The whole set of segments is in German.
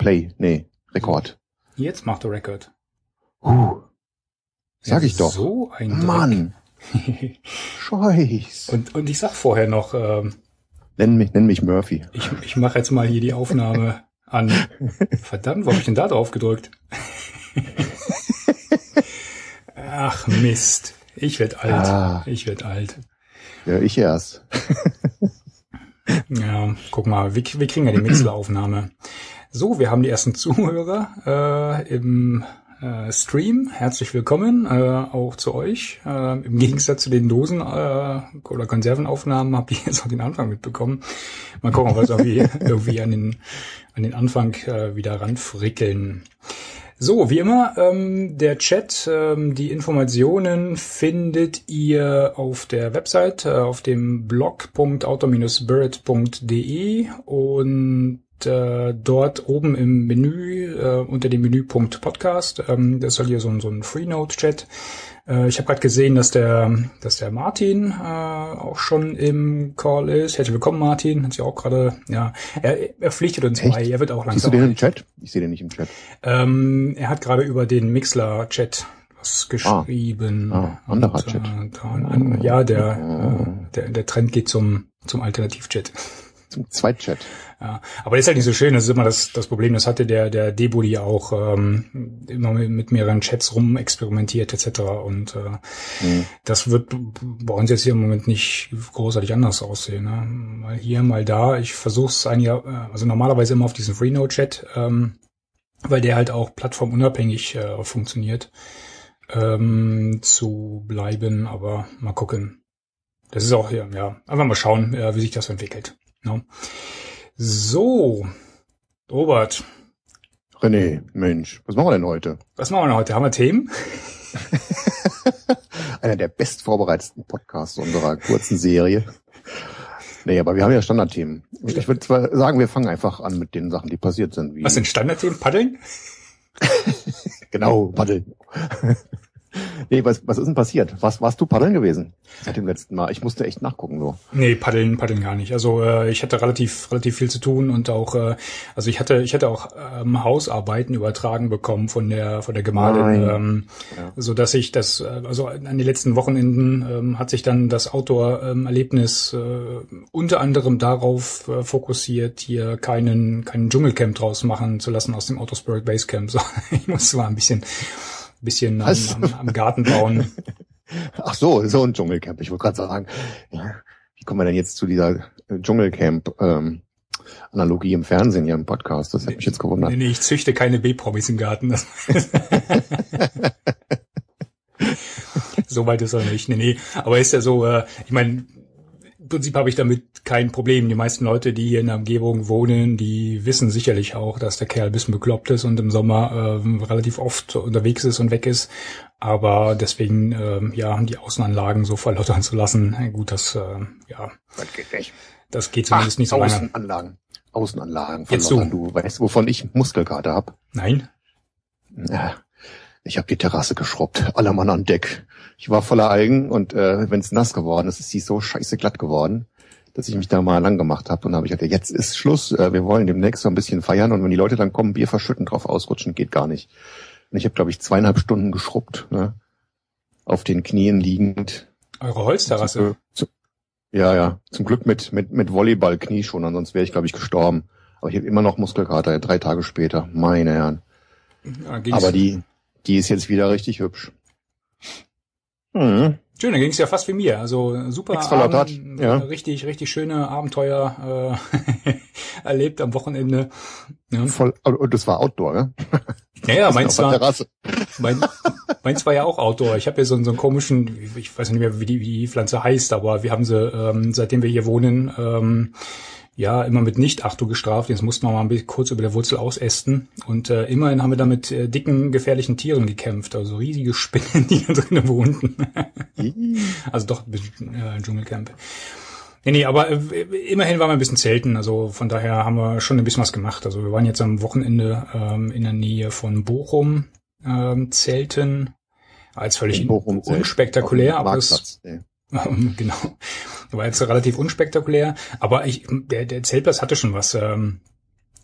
Play. Nee, Rekord. Jetzt macht er Record. Uh, sag ich doch. So ein. Mann. Scheiß. Und, und ich sag vorher noch, ähm, Nenn mich, nenn mich Murphy. ich, ich mache jetzt mal hier die Aufnahme an. Verdammt, wo hab ich denn da drauf gedrückt? Ach Mist. Ich werd alt. Ah. Ich werd alt. Ja, ich erst. Ja, guck mal, wir, wir kriegen ja die Mixler-Aufnahme. So, wir haben die ersten Zuhörer äh, im äh, Stream. Herzlich willkommen äh, auch zu euch. Äh, Im Gegensatz zu den Dosen- äh, oder Konservenaufnahmen habt ihr jetzt auch den Anfang mitbekommen. Mal gucken, ob wir es irgendwie, irgendwie an den, an den Anfang äh, wieder ranfrickeln. So, wie immer, ähm, der Chat, ähm, die Informationen findet ihr auf der Website, äh, auf dem blog.auto-spirit.de und äh, dort oben im Menü, äh, unter dem Menüpunkt Podcast, ähm, das soll hier so, ein- so ein Freenode-Chat. Äh, ich habe gerade gesehen, dass der, dass der Martin äh, auch schon im Call ist. Herzlich willkommen, Martin. Hat sich auch gerade, ja, er, er pflichtet uns Echt? bei. Er wird auch Siehst du langsam. den im Chat? Ich sehe den nicht im Chat. Ähm, er hat gerade über den Mixler-Chat was geschrieben. Ah, anderer Und, Chat. Äh, da, ja, der, äh, der, der Trend geht zum, zum Alternativ-Chat. Zum Zweitchat. Ja, aber das ist halt nicht so schön. Das ist immer das, das Problem. Das hatte der, der Debody auch ähm, immer mit, mit mehreren Chats rumexperimentiert etc. Und äh, Hm. das wird bei uns jetzt hier im Moment nicht großartig anders aussehen. Ne? Mal hier, mal da. Ich versuche es eigentlich, äh, also normalerweise immer auf diesen Freenode-Chat, ähm, weil der halt auch plattformunabhängig äh, funktioniert, ähm, zu bleiben. Aber mal gucken. Das ist auch hier, ja, einfach mal schauen, äh, wie sich das entwickelt. Ne? So, Robert, René, Mensch, was machen wir denn heute? was machen wir denn heute? Haben wir Themen? Einer der bestvorbereitetsten Podcasts unserer kurzen Serie. Nee, aber wir haben ja Standardthemen. Ich würde zwar sagen, wir fangen einfach an mit den Sachen, die passiert sind. Was sind Standardthemen? Paddeln? Genau, paddeln. Nee, was, was ist denn passiert? Was, warst du paddeln gewesen? Seit dem letzten Mal. Ich musste echt nachgucken, so. Nee, paddeln, paddeln gar nicht. Also äh, ich hatte relativ, relativ viel zu tun und auch, äh, also ich hatte, ich hatte auch ähm, Hausarbeiten übertragen bekommen von der, von der Gemahlin, ähm, Ja. so dass ich das, äh, also an den letzten Wochenenden ähm, hat sich dann das Outdoor-Erlebnis äh, unter anderem darauf äh, fokussiert, hier keinen, keinen Dschungelcamp draus machen zu lassen aus dem Autospirit Basecamp. So, ich musste mal ein bisschen, bisschen am, Was? am, am Garten bauen. Ach so, so ein Dschungelcamp. Ich wollte gerade sagen, ja, wie kommen wir denn jetzt zu dieser äh, Dschungelcamp ähm, Analogie im Fernsehen, hier im Podcast? Das hat mich jetzt gewundert. Nee, nee, ich züchte keine B-Promis im Garten. So weit ist er nicht. Nee, nee. Aber ist ja so, äh, ich meine, Prinzip habe ich damit kein Problem. Die meisten Leute, die hier in der Umgebung wohnen, die wissen sicherlich auch, dass der Kerl ein bisschen bekloppt ist und im Sommer ähm, relativ oft unterwegs ist und weg ist. Aber deswegen, ähm, ja, die Außenanlagen so verlottern zu lassen, gut, das, äh, ja, Das geht nicht. das geht zumindest nicht so lange. Außenanlagen. Außenanlagen. Jetzt verlottern. du. Du weißt, wovon ich Muskelkater hab. Nein? Ja, ich habe die Terrasse geschrubbt. Aller Mann an Deck. Ich war voller Algen und äh, wenn es nass geworden ist, ist sie so scheiße glatt geworden, dass ich mich da mal lang gemacht habe und habe ich gesagt, jetzt ist Schluss. Äh, wir wollen demnächst so ein bisschen feiern und wenn die Leute dann kommen, Bier verschütten, drauf ausrutschen, geht gar nicht. Und ich habe, glaube ich, zweieinhalb Stunden geschrubbt, ne? auf den Knien liegend. Eure Holzterrasse? Zu, ja, ja. Zum Glück mit mit mit Volleyball-Knie schon, ansonsten wäre ich, glaube ich, gestorben. Aber ich habe immer noch Muskelkater, drei Tage später. Meine Herren. Ja, Aber die, die ist jetzt wieder richtig hübsch. Mhm. Schön, dann ging es ja fast wie mir. Also super Abend, ja. richtig, richtig schöne Abenteuer äh, erlebt am Wochenende. Ja, Voll, und das war Outdoor, ne? ja, ja Auf meins war, mein, meins war ja auch Outdoor. Ich habe ja so, so einen komischen, ich weiß nicht mehr, wie die, wie die Pflanze heißt, aber wir haben sie, ähm, seitdem wir hier wohnen, ähm, ja, immer mit Nicht-Achtung gestraft. Jetzt mussten wir mal ein bisschen kurz über der Wurzel ausästen. Und äh, immerhin haben wir da mit äh, dicken, gefährlichen Tieren gekämpft. Also riesige Spinnen, die da drinnen wohnten. Also doch ein bisschen äh, Dschungelcamp. Nee, nee, aber äh, immerhin waren wir ein bisschen zelten. Also von daher haben wir schon ein bisschen was gemacht. Also wir waren jetzt am Wochenende ähm, in der Nähe von Bochum ähm, zelten. Als völlig In Bochum unspektakulär, aber es, genau. War jetzt relativ unspektakulär, aber ich, der, der Zeltplatz hatte schon was. Ähm,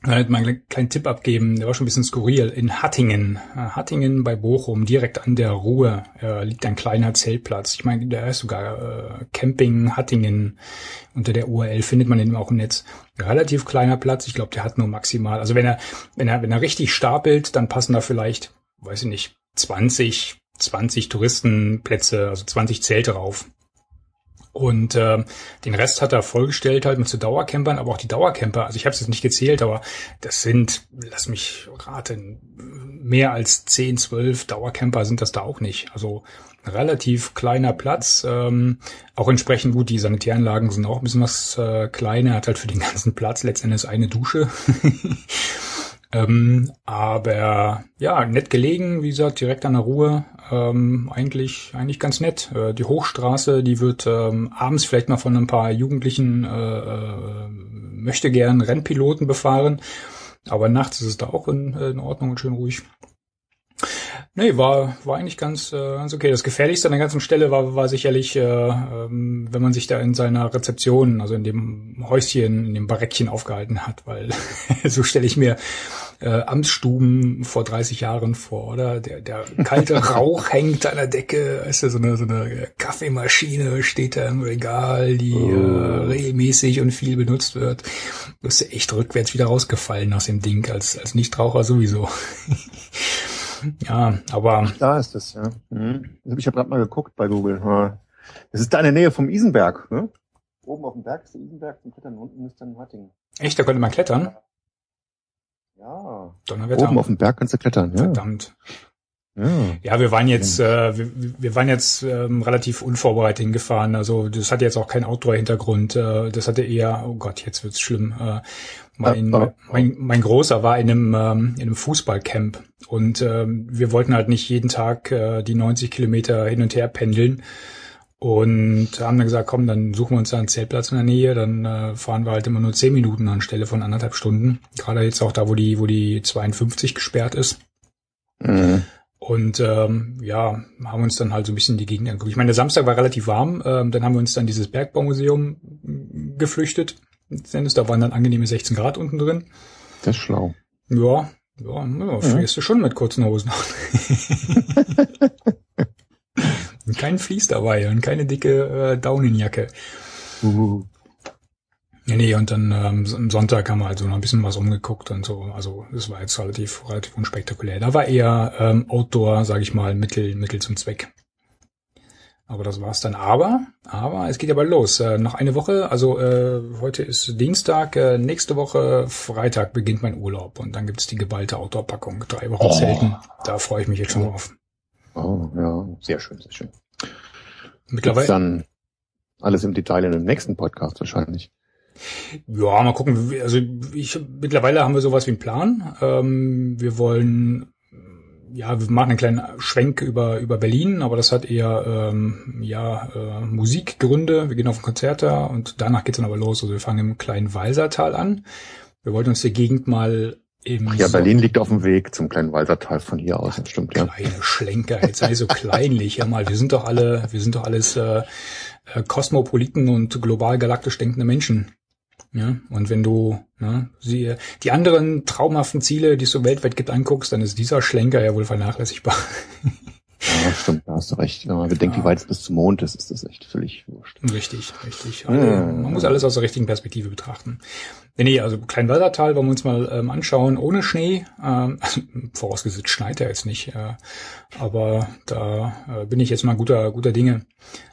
halt mal einen kleinen Tipp abgeben, der war schon ein bisschen skurril. In Hattingen, äh, Hattingen bei Bochum, direkt an der Ruhr, äh, liegt ein kleiner Zeltplatz. Ich meine, der ist sogar äh, Camping Hattingen. Unter der URL findet man den auch im Netz. Relativ kleiner Platz. Ich glaube, der hat nur maximal. Also wenn er, wenn er, wenn er richtig stapelt, dann passen da vielleicht, weiß ich nicht, 20, 20 Touristenplätze, also 20 Zelte rauf. Und äh, den Rest hat er vollgestellt halt mit so Dauercampern, aber auch die Dauercamper, also ich habe es jetzt nicht gezählt, aber das sind, lass mich raten, mehr als 10, 12 Dauercamper sind das da auch nicht. Also relativ kleiner Platz, ähm, auch entsprechend gut, die Sanitäranlagen sind auch ein bisschen was äh, kleiner, hat halt für den ganzen Platz letztendlich eine Dusche. Ähm, aber ja, nett gelegen, wie gesagt, direkt an der Ruhe. Ähm, eigentlich, eigentlich ganz nett. Äh, die Hochstraße, die wird ähm, abends vielleicht mal von ein paar Jugendlichen äh, äh, möchte gern Rennpiloten befahren. Aber nachts ist es da auch in, in Ordnung und schön ruhig. Nee, war, war eigentlich ganz, äh, ganz okay. Das Gefährlichste an der ganzen Stelle war, war sicherlich, äh, ähm, wenn man sich da in seiner Rezeption, also in dem Häuschen, in dem Bareckchen aufgehalten hat, weil so stelle ich mir äh, Amtsstuben vor 30 Jahren vor, oder? Der, der kalte Rauch hängt an der Decke, ist ja so eine, so eine Kaffeemaschine steht da im Regal, die oh. äh, regelmäßig und viel benutzt wird. Du bist ja echt rückwärts wieder rausgefallen aus dem Ding, als, als Nichtraucher sowieso. Ja, aber. Da ist es, ja. Mhm. Ich habe gerade mal geguckt bei Google. Das ist da in der Nähe vom Isenberg, ne? Oben auf dem Berg ist der Isenberg zum Klettern, unten ist dann Hattingen. Echt, da könnte man klettern? Ja. Donnerwetter. Oben auf dem Berg kannst du klettern, ja. Verdammt. Ja. ja, wir waren jetzt, äh, wir, wir waren jetzt ähm, relativ unvorbereitet hingefahren. Also das hatte jetzt auch keinen Outdoor-Hintergrund. Äh, das hatte eher, oh Gott, jetzt wird's schlimm. Äh, mein, äh, mein, mein Großer war in einem, ähm, in einem Fußballcamp und ähm, wir wollten halt nicht jeden Tag äh, die 90 Kilometer hin und her pendeln und haben dann gesagt, komm, dann suchen wir uns da einen Zeltplatz in der Nähe, dann äh, fahren wir halt immer nur 10 Minuten anstelle von anderthalb Stunden. Gerade jetzt auch da, wo die, wo die 52 gesperrt ist. Mhm. Und ähm, ja, haben uns dann halt so ein bisschen die Gegend angeguckt. Ich meine, der Samstag war relativ warm, ähm, dann haben wir uns dann dieses Bergbaumuseum geflüchtet. Letztendlich, da waren dann angenehme 16 Grad unten drin. Das ist schlau. Ja, ja, ja frierst du schon mit kurzen Hosen. Kein Fließ dabei und keine dicke äh, Daunenjacke. Uh. Nee, nee, und dann ähm, am Sonntag haben wir halt so noch ein bisschen was umgeguckt und so. Also es war jetzt relativ, relativ unspektakulär. Da war eher ähm, Outdoor, sage ich mal, Mittel, Mittel zum Zweck. Aber das war's dann. Aber, aber es geht ja bald los. Äh, noch eine Woche, also äh, heute ist Dienstag, äh, nächste Woche Freitag beginnt mein Urlaub und dann gibt's die geballte Outdoor-Packung. Drei Wochen oh. Zelten. Da freue ich mich jetzt schon drauf. Oh, ja, sehr schön, sehr schön. Mittlerweile. Dann alles im Detail in dem nächsten Podcast wahrscheinlich. Ja, mal gucken. Also ich mittlerweile haben wir sowas wie einen Plan. Ähm, wir wollen ja, wir machen einen kleinen Schwenk über über Berlin, aber das hat eher ähm, ja äh, Musikgründe. Wir gehen auf ein Konzert da und danach geht's dann aber los. Also wir fangen im kleinen Walsertal an. Wir wollten uns die Gegend mal im Ach ja, Berlin liegt auf dem Weg zum kleinen Walsertal von hier aus, das stimmt ja. Kleine Schlenker, jetzt sei so kleinlich, ja mal. Wir sind doch alle, wir sind doch alles äh, äh, Kosmopoliten und global galaktisch denkende Menschen. Ja, und wenn du ne, sie, die anderen traumhaften Ziele, die es so weltweit gibt, anguckst, dann ist dieser Schlenker ja wohl vernachlässigbar. Ja, stimmt, da hast du recht. Wenn man bedenkt, ja. wie weit es bis zum Mond ist, ist das echt völlig wurscht. Richtig, richtig. Also, ja. Man muss alles aus der richtigen Perspektive betrachten. Nee, nee, also Kleinwaldertal wollen wir uns mal ähm, anschauen, ohne Schnee. Ähm, also, vorausgesetzt schneit er jetzt nicht. Äh, aber da äh, bin ich jetzt mal guter, guter Dinge.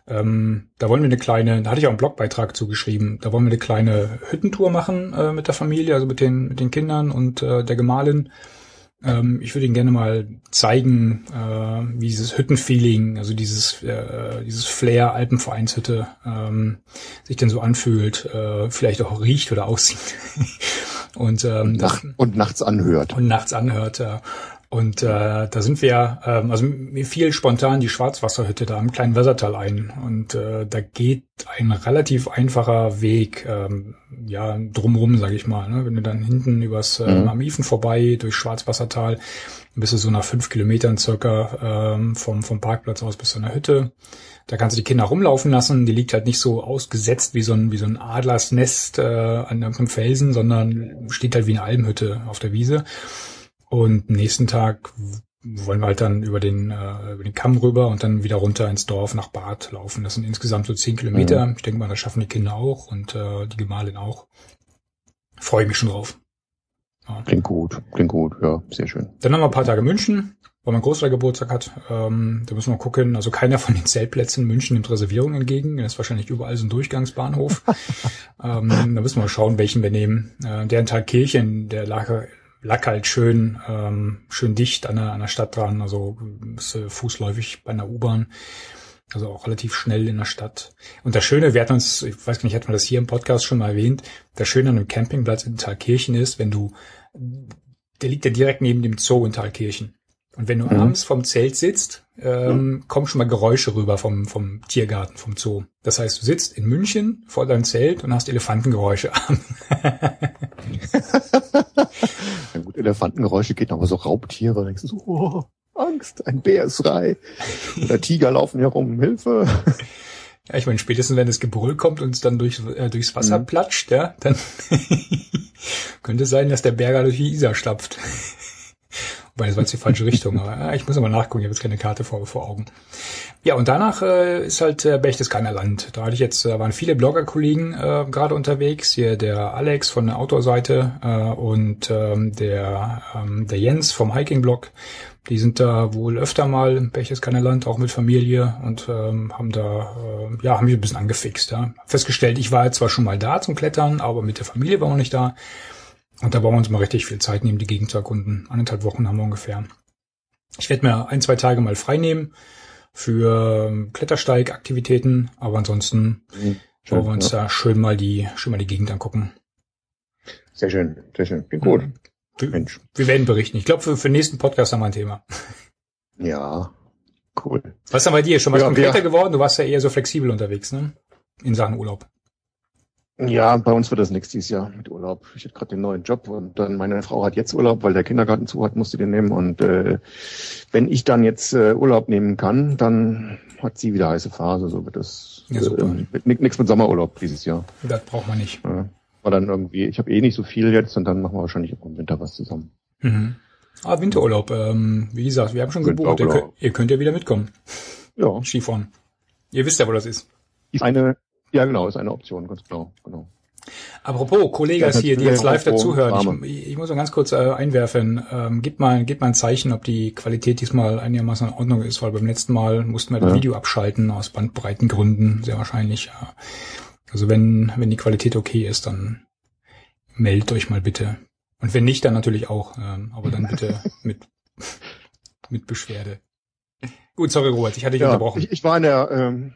Ähm, da wollen wir eine kleine, da hatte ich auch einen Blogbeitrag zugeschrieben, da wollen wir eine kleine Hüttentour machen äh, mit der Familie, also mit den, mit den Kindern und äh, der Gemahlin. Ähm, ich würde Ihnen gerne mal zeigen, äh, wie dieses Hüttenfeeling, also dieses, äh, dieses Flair Alpenvereinshütte ähm, sich denn so anfühlt, äh, vielleicht auch riecht oder aussieht. und, ähm, und, nach, und nachts anhört. Und nachts anhört, ja. Und äh, da sind wir, ähm, also mir fiel spontan die Schwarzwasserhütte da am kleinen Wassertal ein. Und äh, da geht ein relativ einfacher Weg, ähm, ja, drumrum, sag ich mal. Ne? Wenn du dann hinten übers äh, mhm. am Ifen vorbei, durch Schwarzwassertal, bist du so nach fünf Kilometern circa ähm, vom, vom Parkplatz aus bis zu einer Hütte. Da kannst du die Kinder rumlaufen lassen. Die liegt halt nicht so ausgesetzt wie so ein, wie so ein Adlersnest äh, an irgendeinem Felsen, sondern steht halt wie eine Almhütte auf der Wiese. Und nächsten Tag wollen wir halt dann über den, äh, über den Kamm rüber und dann wieder runter ins Dorf nach Bad laufen. Das sind insgesamt so zehn Kilometer. Mhm. Ich denke mal, das schaffen die Kinder auch und äh, die Gemahlin auch. Freue ich mich schon drauf. Ja. Klingt gut, klingt gut, ja, sehr schön. Dann haben wir ein paar Tage München, weil mein Großvater Geburtstag hat. Ähm, da müssen wir gucken. Also keiner von den Zeltplätzen in München nimmt Reservierungen entgegen. Das ist wahrscheinlich überall so ein Durchgangsbahnhof. ähm, da müssen wir schauen, welchen wir nehmen. Äh, der in Thalkirchen, der lag lag halt schön, ähm, schön dicht an der, an der Stadt dran, also ist, äh, fußläufig bei einer U-Bahn. Also auch relativ schnell in der Stadt. Und das Schöne, wir hatten uns, ich weiß gar nicht, hatten wir das hier im Podcast schon mal erwähnt, das Schöne an einem Campingplatz in Thalkirchen ist, wenn du, der liegt ja direkt neben dem Zoo in Thalkirchen. Und wenn du mhm. abends vom Zelt sitzt, ähm, mhm. kommen schon mal Geräusche rüber vom, vom Tiergarten, vom Zoo. Das heißt, du sitzt in München vor deinem Zelt und hast Elefantengeräusche an. ja gut, Elefantengeräusche geht aber so Raubtiere, da denkst du so, oh, Angst, ein Bär ist frei. Oder Tiger laufen herum, Hilfe. Ja, ich meine, spätestens wenn das Gebrüll kommt und es dann durch, äh, durchs Wasser mhm. platscht, ja, dann könnte sein, dass der Berger durch die Isar stapft. Wobei, das war jetzt die falsche Richtung, aber ja, ich muss aber nachgucken, ich habe jetzt keine Karte vor, vor Augen. Ja, und danach äh, ist halt äh, Berchtesgadener Land. Da hatte ich jetzt, äh, waren viele Blogger-Kollegen äh, gerade unterwegs. Hier der Alex von der Outdoor-Seite äh, und ähm, der, ähm, der Jens vom Hiking-Blog. Die sind da wohl öfter mal im Berchtesgadener Land, auch mit Familie und ähm, haben da, äh, ja, haben mich ein bisschen angefixt. Ja. Festgestellt, ich war zwar schon mal da zum Klettern, aber mit der Familie war noch nicht da. Und da brauchen wir uns mal richtig viel Zeit nehmen, die Gegend zu erkunden. Anderthalb Wochen haben wir ungefähr. Ich werde mir ein, zwei Tage mal frei nehmen für ähm, Klettersteigaktivitäten, aber ansonsten mhm. wollen wir uns ja. da schön mal die, schön mal die Gegend angucken. Sehr schön, sehr schön. Klingt gut. Wir, Mensch. wir werden berichten. Ich glaube, für, für den nächsten Podcast haben wir ein Thema. Ja, cool. Was ist denn bei dir? Schon was ja, konkreter ja. geworden? Du warst ja eher so flexibel unterwegs, ne? In Sachen Urlaub. Ja, bei uns wird das nichts dieses Jahr mit Urlaub. Ich hatte gerade den neuen Job und dann meine Frau hat jetzt Urlaub, weil der Kindergarten zu hat, musste den nehmen. Und äh, wenn ich dann jetzt äh, Urlaub nehmen kann, dann hat sie wieder heiße Phase. So wird das ja, äh, nichts mit Sommerurlaub dieses Jahr. Das braucht man nicht. Ja, war dann irgendwie, ich habe eh nicht so viel jetzt und dann machen wir wahrscheinlich im Winter was zusammen. Mhm. Ah, Winterurlaub. Ähm, wie gesagt, wir haben schon gebucht. Ihr könnt, ihr könnt ja wieder mitkommen. Ja. Skifahren. Ihr wisst ja, wo das ist. Eine ja, genau, ist eine Option, ganz genau. genau. Apropos Kollegas hier, die jetzt live dazuhören, ich, ich muss noch ganz kurz äh, einwerfen, ähm, gib mal, gib mal ein Zeichen, ob die Qualität diesmal einigermaßen in Ordnung ist, weil beim letzten Mal mussten wir ja. das Video abschalten aus Bandbreitengründen, sehr wahrscheinlich. Ja. Also wenn, wenn die Qualität okay ist, dann meldet euch mal bitte. Und wenn nicht, dann natürlich auch, ähm, aber dann bitte mit, mit Beschwerde. Gut, sorry Robert, ich hatte dich ja, unterbrochen. Ich, ich war in der, ähm,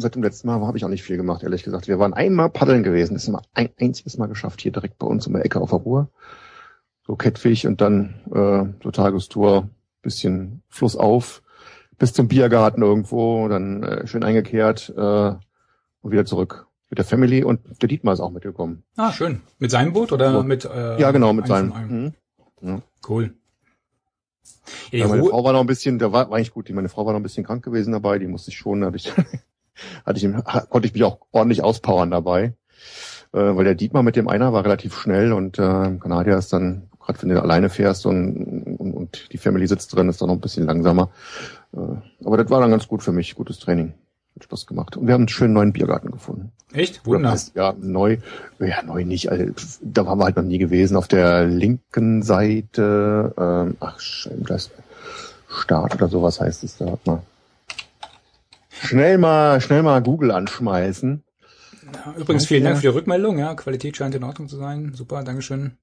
seit dem letzten Mal habe ich auch nicht viel gemacht, ehrlich gesagt. Wir waren einmal paddeln gewesen, das ist immer ein einziges Mal geschafft, hier direkt bei uns um der Ecke auf der Ruhr. So Kettfisch und dann äh, so Tagestour, bisschen Fluss auf, bis zum Biergarten irgendwo, dann äh, schön eingekehrt äh, und wieder zurück mit der Family und der Dietmar ist auch mitgekommen. Ah, schön. Mit seinem Boot oder so. mit äh, Ja, genau, mit seinem. Mhm. Ja. Cool. Ja, meine Frau war noch ein bisschen, der war, war eigentlich gut, meine Frau war noch ein bisschen krank gewesen dabei, die musste ich schon, hatte ich, hatte ich, konnte ich mich auch ordentlich auspowern dabei. Äh, weil der Dietmar mit dem einer war relativ schnell und äh, Kanadier ist dann, gerade wenn du alleine fährst und, und, und die Family sitzt drin, ist dann noch ein bisschen langsamer. Äh, aber das war dann ganz gut für mich, gutes Training. Hat Spaß gemacht. Und wir haben einen schönen neuen Biergarten gefunden. Echt? Wunder. Ja, neu. Ja, neu nicht. Also, da waren wir halt noch nie gewesen. Auf der linken Seite, ähm, ach, das Start oder sowas heißt es da. Mal. Schnell mal, schnell mal Google anschmeißen. Ja, übrigens vielen Dank für die Rückmeldung. Ja, Qualität scheint in Ordnung zu sein. Super, Dankeschön.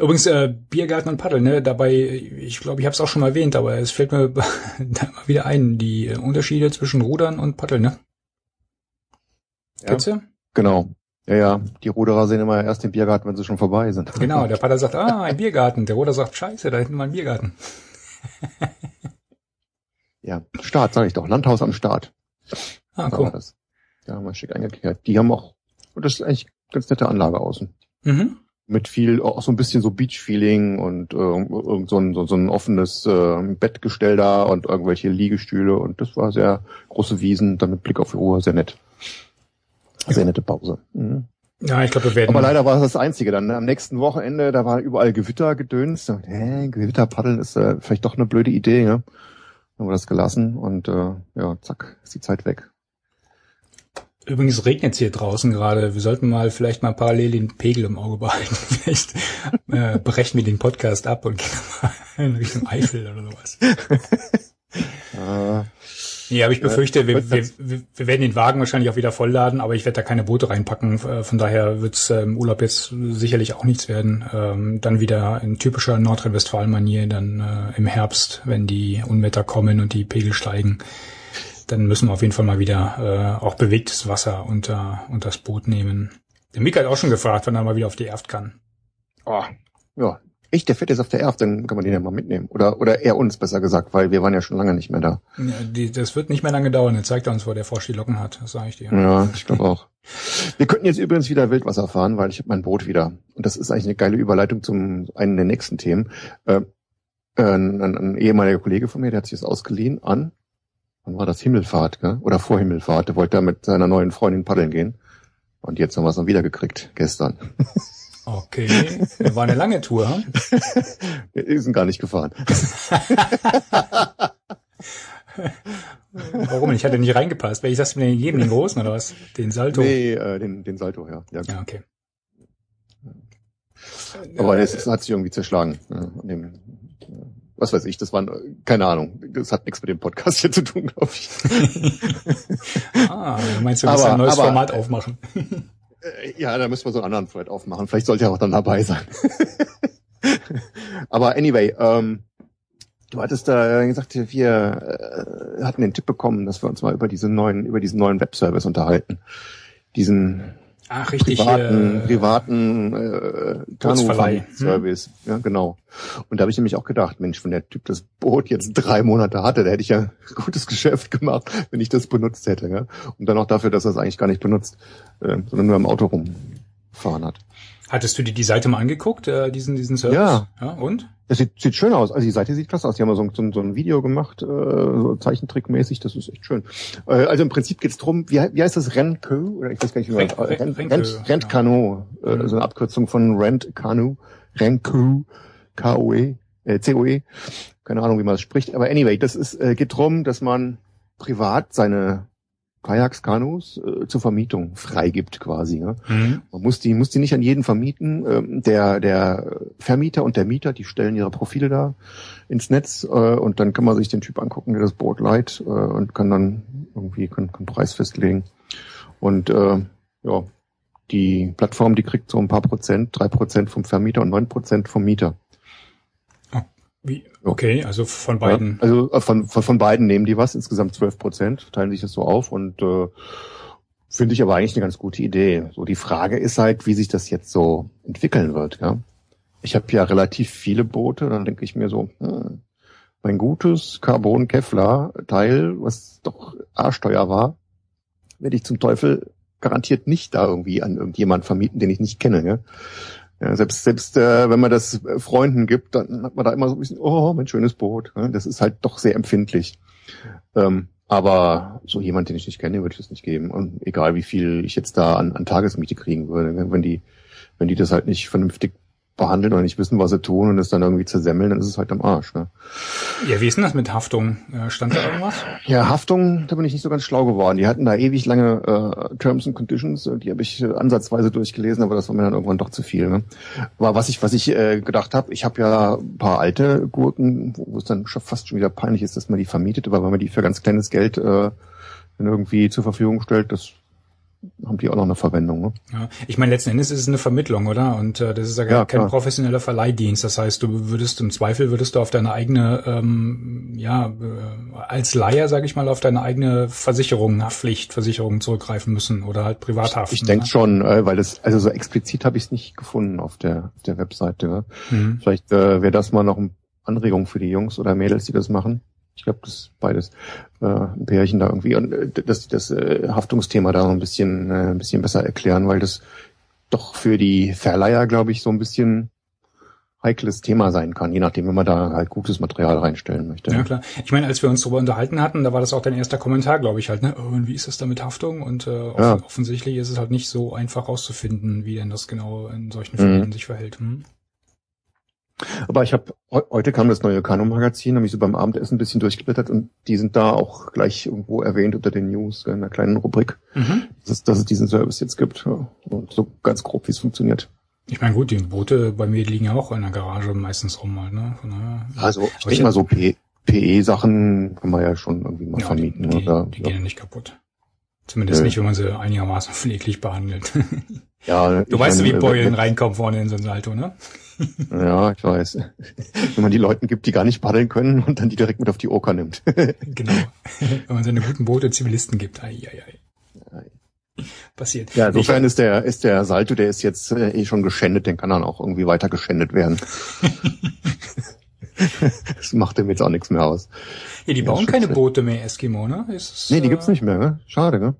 Übrigens, äh, Biergarten und Paddel, ne? Dabei, ich glaube, ich habe es auch schon mal erwähnt, aber es fällt mir da mal wieder ein, die äh, Unterschiede zwischen Rudern und Paddeln, ne? Ja, Kennst genau. Ja, ja, die Ruderer sehen immer erst den Biergarten, wenn sie schon vorbei sind. Genau, der Vater sagt, ah, ein Biergarten. Der Ruder sagt, scheiße, da hinten mal ein Biergarten. ja, Start, sage ich doch. Landhaus am Start. Ah, cool. Das. Ja, mal schick eingekehrt. Die haben auch, das ist eigentlich ganz nette Anlage außen. Mhm. Mit viel, auch so ein bisschen so Beach-Feeling und äh, irgend so ein, so, so ein offenes äh, Bettgestell da und irgendwelche Liegestühle und das war sehr große Wiesen, dann mit Blick auf die Ruhe, sehr nett. Sehr nette Pause. Mhm. Ja, ich glaube, wir werden. Aber leider war das das Einzige. Dann am nächsten Wochenende, da war überall Gewitter gedöns. Hä, Gewitter paddeln ist äh, vielleicht doch eine blöde Idee, ja. Haben wir das gelassen und äh, ja, zack, ist die Zeit weg. Übrigens regnet es hier draußen gerade. Wir sollten mal vielleicht mal parallel den Pegel im Auge behalten. vielleicht äh, brechen wir den Podcast ab und gehen mal in Richtung Eifel oder sowas. Äh, Nee, aber ich befürchte, wir, wir, wir werden den Wagen wahrscheinlich auch wieder vollladen, aber ich werde da keine Boote reinpacken. Äh, Von daher wird es im Urlaub jetzt sicherlich auch nichts werden. Ähm, dann wieder in typischer Nordrhein-Westfalen-Manier, dann äh, im Herbst, wenn die Unwetter kommen und die Pegel steigen, dann müssen wir auf jeden Fall mal wieder äh, auch bewegtes Wasser unter, unter das Boot nehmen. Der Mika hat auch schon gefragt, wann er mal wieder auf die Erft kann. oh, ja, ich, der fährt jetzt auf der Erft, dann kann man den ja mal mitnehmen. Oder, oder er uns, besser gesagt, weil wir waren ja schon lange nicht mehr da. Ja, die, das wird nicht mehr lange dauern. Jetzt zeigt er uns, wo der Frosch die Locken hat. Das sage ich dir. Ja, ich glaube auch. Wir könnten jetzt übrigens wieder Wildwasser fahren, weil ich habe mein Boot wieder. Und das ist eigentlich eine geile Überleitung zum einen der nächsten Themen. Äh, ein, ein, ein ehemaliger Kollege von mir, der hat sich das ausgeliehen an, wann war das Himmelfahrt, gell? oder vor Himmelfahrt. Der wollte da mit seiner neuen Freundin paddeln gehen. Und jetzt haben wir es dann wieder gekriegt, gestern. Okay, war eine lange Tour. Hm? Wir sind gar nicht gefahren. Warum? Ich hatte nicht reingepasst. Welches hast du mir gegeben? Den großen oder was? Den Salto? Nee, äh, den, den Salto, ja. Ja, Ja, okay. Aber das, das hat sich irgendwie zerschlagen. Ja, dem, was weiß ich, das war, keine Ahnung, das hat nichts mit dem Podcast hier zu tun, glaube ich. Ah, du meinst, du musst Aber- ein neues aber- Format aufmachen. Äh, Ja, da müssen wir so einen anderen Thread aufmachen. Vielleicht sollte er auch dann dabei sein. Aber anyway, ähm, du hattest da gesagt, wir äh, hatten den Tipp bekommen, dass wir uns mal über diesen neuen, über diesen neuen Webservice unterhalten. Diesen Ach, richtig. privaten, äh, privaten äh, Bootsverleih. Kanu-Service. Ja, genau. Und da habe ich nämlich auch gedacht, Mensch, wenn der Typ das Boot jetzt drei Monate hatte, da hätte ich ja gutes Geschäft gemacht, wenn ich das benutzt hätte. Ja? Und dann auch dafür, dass er es eigentlich gar nicht benutzt, äh, sondern nur im Auto rumfahren hat. Hattest du dir die Seite mal angeguckt, äh, diesen, diesen Service? Ja. ja. Und? Das sieht, sieht schön aus. Also die Seite sieht klasse aus. Die haben so, ein- so, ein- so ein Video gemacht, äh, so Zeichentrickmäßig. Das ist echt schön. Äh, also im Prinzip geht's drum, wie, wie heißt das? Rentkö? Oder ich weiß gar nicht, wie man Renk- äh, Renk- Rent, Rent, Rentkanu. Äh, so eine Abkürzung von Rent Kanu. Renkö. K-O-E. Äh, C-O-E. Keine Ahnung, wie man das spricht. Aber anyway, das ist, äh, geht drum, dass man privat seine Kajaks, Kanus äh, zur Vermietung freigibt quasi. Ne? Mhm. Man muss die, muss die nicht an jeden vermieten. Ähm, Der, der Vermieter und der Mieter, die stellen ihre Profile da ins Netz äh, und dann kann man sich den Typ angucken, der das Boot leiht äh, und kann dann irgendwie kann, kann Preis festlegen. Und äh, ja, die Plattform, die kriegt so ein paar Prozent, drei Prozent vom Vermieter und neun Prozent vom Mieter. Wie? Okay, also von beiden. Ja, also äh, von, von, von beiden nehmen die was, insgesamt zwölf Prozent, teilen sich das so auf und äh, finde ich aber eigentlich eine ganz gute Idee. So die Frage ist halt, wie sich das jetzt so entwickeln wird. Ja? Ich habe ja relativ viele Boote, dann denke ich mir so, hm, mein gutes Carbon-Kevlar-Teil, was doch arschteuer war, werde ich zum Teufel garantiert nicht da irgendwie an irgendjemand vermieten, den ich nicht kenne. Ja? Ja, selbst selbst äh, wenn man das Freunden gibt, dann hat man da immer so ein bisschen, oh, mein schönes Boot. Ja, das ist halt doch sehr empfindlich. Ähm, aber so jemand, den ich nicht kenne, würde ich das nicht geben. Und egal wie viel ich jetzt da an, an Tagesmiete kriegen würde, ne, wenn die, wenn die das halt nicht vernünftig behandeln oder nicht wissen, was sie tun und es dann irgendwie zersemmeln, dann ist es halt am Arsch. Ne? Ja, wie ist denn das mit Haftung? Äh, Stand da irgendwas? Ja, Haftung, da bin ich nicht so ganz schlau geworden. Die hatten da ewig lange äh, Terms and Conditions, äh, die habe ich äh, ansatzweise durchgelesen, aber das war mir dann irgendwann doch zu viel. Ne? Aber was ich, was ich äh, gedacht habe, ich habe ja ein paar alte Gurken, wo es dann schon fast schon wieder peinlich ist, dass man die vermietet, aber wenn man die für ganz kleines Geld äh, dann irgendwie zur Verfügung stellt, das haben die auch noch eine Verwendung. Ne? Ja, ich meine, letzten Endes ist es eine Vermittlung, oder? Und äh, das ist ja, ja kein klar. professioneller Verleihdienst. Das heißt, du würdest im Zweifel würdest du auf deine eigene, ähm, ja, äh, als Leier, sage ich mal, auf deine eigene Versicherung, Haftpflichtversicherung zurückgreifen müssen oder halt privat haften. Ich, ich denke ne? schon, äh, weil das, also so explizit habe ich es nicht gefunden auf der, auf der Webseite. Ne? Mhm. Vielleicht äh, wäre das mal noch eine Anregung für die Jungs oder Mädels, die das machen. Ich glaube, das ist beides äh, ein Pärchen da irgendwie und äh, das, das äh, Haftungsthema da ein bisschen, äh, ein bisschen besser erklären, weil das doch für die Verleiher, glaube ich, so ein bisschen heikles Thema sein kann, je nachdem, wenn man da halt gutes Material reinstellen möchte. Ja klar. Ich meine, als wir uns darüber unterhalten hatten, da war das auch dein erster Kommentar, glaube ich halt, ne? Oh, und wie ist das da mit Haftung? Und äh, ja. offensichtlich ist es halt nicht so einfach rauszufinden, wie denn das genau in solchen Fällen mhm. sich verhält. Hm? Aber ich habe heute kam das neue Kano-Magazin, habe ich so beim Abendessen ein bisschen durchgeblättert und die sind da auch gleich irgendwo erwähnt unter den News in einer kleinen Rubrik, mhm. dass, dass, es diesen Service jetzt gibt und so ganz grob, wie es funktioniert. Ich meine, gut, die Boote bei mir liegen ja auch in der Garage meistens rum halt, ne? Von daher, also ich denke mal so PE-Sachen kann man ja schon irgendwie mal ja, vermieten. Die, die, oder, die ja. gehen nicht kaputt. Zumindest Nö. nicht, wenn man sie einigermaßen pfleglich behandelt. Ja, du weißt, meine, wie Beulen reinkommen vorne in so ein Salto, ne? Ja, ich weiß. Wenn man die Leuten gibt, die gar nicht paddeln können und dann die direkt mit auf die Oker nimmt. genau. Wenn man seine guten Boote Zivilisten gibt. Ai, ai, ai. Passiert. Ja, insofern ist der, ist der Salto, der ist jetzt äh, eh schon geschändet, den kann dann auch irgendwie weiter geschändet werden. das macht dem jetzt auch nichts mehr aus. Ja, die bauen keine Boote mehr, Eskimo, ne? Ist, nee, die gibt's äh, nicht mehr, ne? Schade, ne?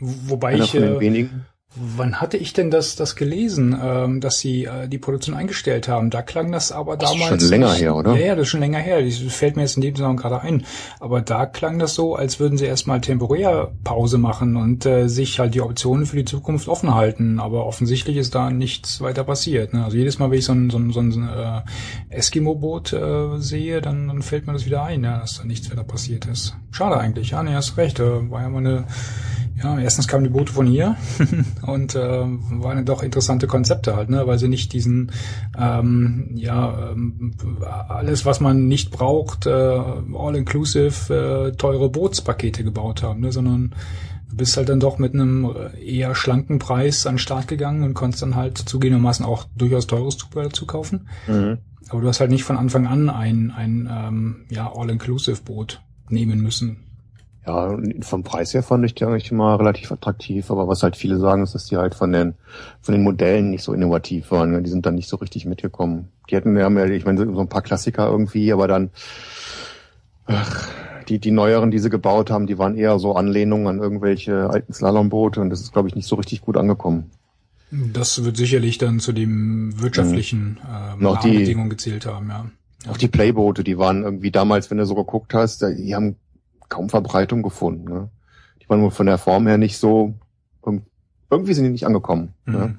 Wobei Einer ich. Von den äh, wenigen Wann hatte ich denn das, das gelesen, ähm, dass sie äh, die Produktion eingestellt haben? Da klang das aber das damals. Ist schon länger her, oder? Ja, ja, das ist schon länger her. Das fällt mir jetzt in dem Zusammenhang gerade ein. Aber da klang das so, als würden sie erstmal temporär Pause machen und äh, sich halt die Optionen für die Zukunft offen halten. Aber offensichtlich ist da nichts weiter passiert. Ne? Also jedes Mal, wenn ich so ein, so ein, so ein äh, Eskimo-Boot äh, sehe, dann, dann fällt mir das wieder ein, ja, dass da nichts weiter passiert ist. Schade eigentlich. Ja, nee, hast recht. Äh, war ja mal eine ja, erstens kamen die Boote von hier und äh, waren doch interessante Konzepte halt, ne, weil sie nicht diesen ähm, ja ähm, alles, was man nicht braucht, äh, all-inclusive äh, teure Bootspakete gebaut haben, ne, sondern du bist halt dann doch mit einem eher schlanken Preis an den Start gegangen und konntest dann halt zugegebenermaßen auch durchaus teures Zubehör dazu kaufen. Mhm. Aber du hast halt nicht von Anfang an ein, ein ähm, ja, All-Inclusive-Boot nehmen müssen. Ja, vom Preis her fand ich die eigentlich immer relativ attraktiv, aber was halt viele sagen, ist, dass die halt von den von den Modellen nicht so innovativ waren. Ne? Die sind dann nicht so richtig mitgekommen. Die hätten ja, ich meine, so ein paar Klassiker irgendwie, aber dann ach, die die neueren, die sie gebaut haben, die waren eher so Anlehnungen an irgendwelche alten Slalomboote und das ist, glaube ich, nicht so richtig gut angekommen. Das wird sicherlich dann zu dem wirtschaftlichen mhm. ähm, Bedingungen gezählt haben, ja. Auch die Playboote, die waren irgendwie damals, wenn du so geguckt hast, die haben kaum Verbreitung gefunden. Ne? Die waren nur von der Form her nicht so, irgendwie sind die nicht angekommen. Ne? Mhm. Ne?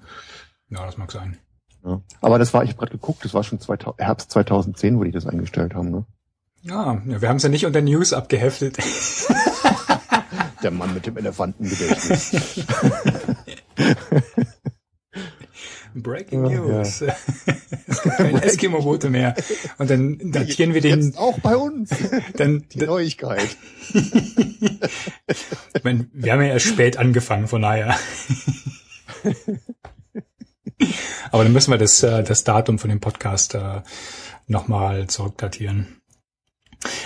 Ja, das mag sein. Ja. Aber das war, ich habe gerade geguckt, das war schon 2000, Herbst 2010, wo die das eingestellt haben. Ne? Ja, ja wir haben es ja nicht unter News abgeheftet. Der Mann mit dem Elefantengedächtnis. Breaking ja, News. Ja. es gibt keine Eskimo-Boote mehr. Und dann datieren wir den. Jetzt auch bei uns. Dann, Die Neuigkeit. ich meine, wir haben ja erst spät angefangen, von daher. Aber dann müssen wir das, äh, das Datum von dem Podcast äh, nochmal zurückdatieren.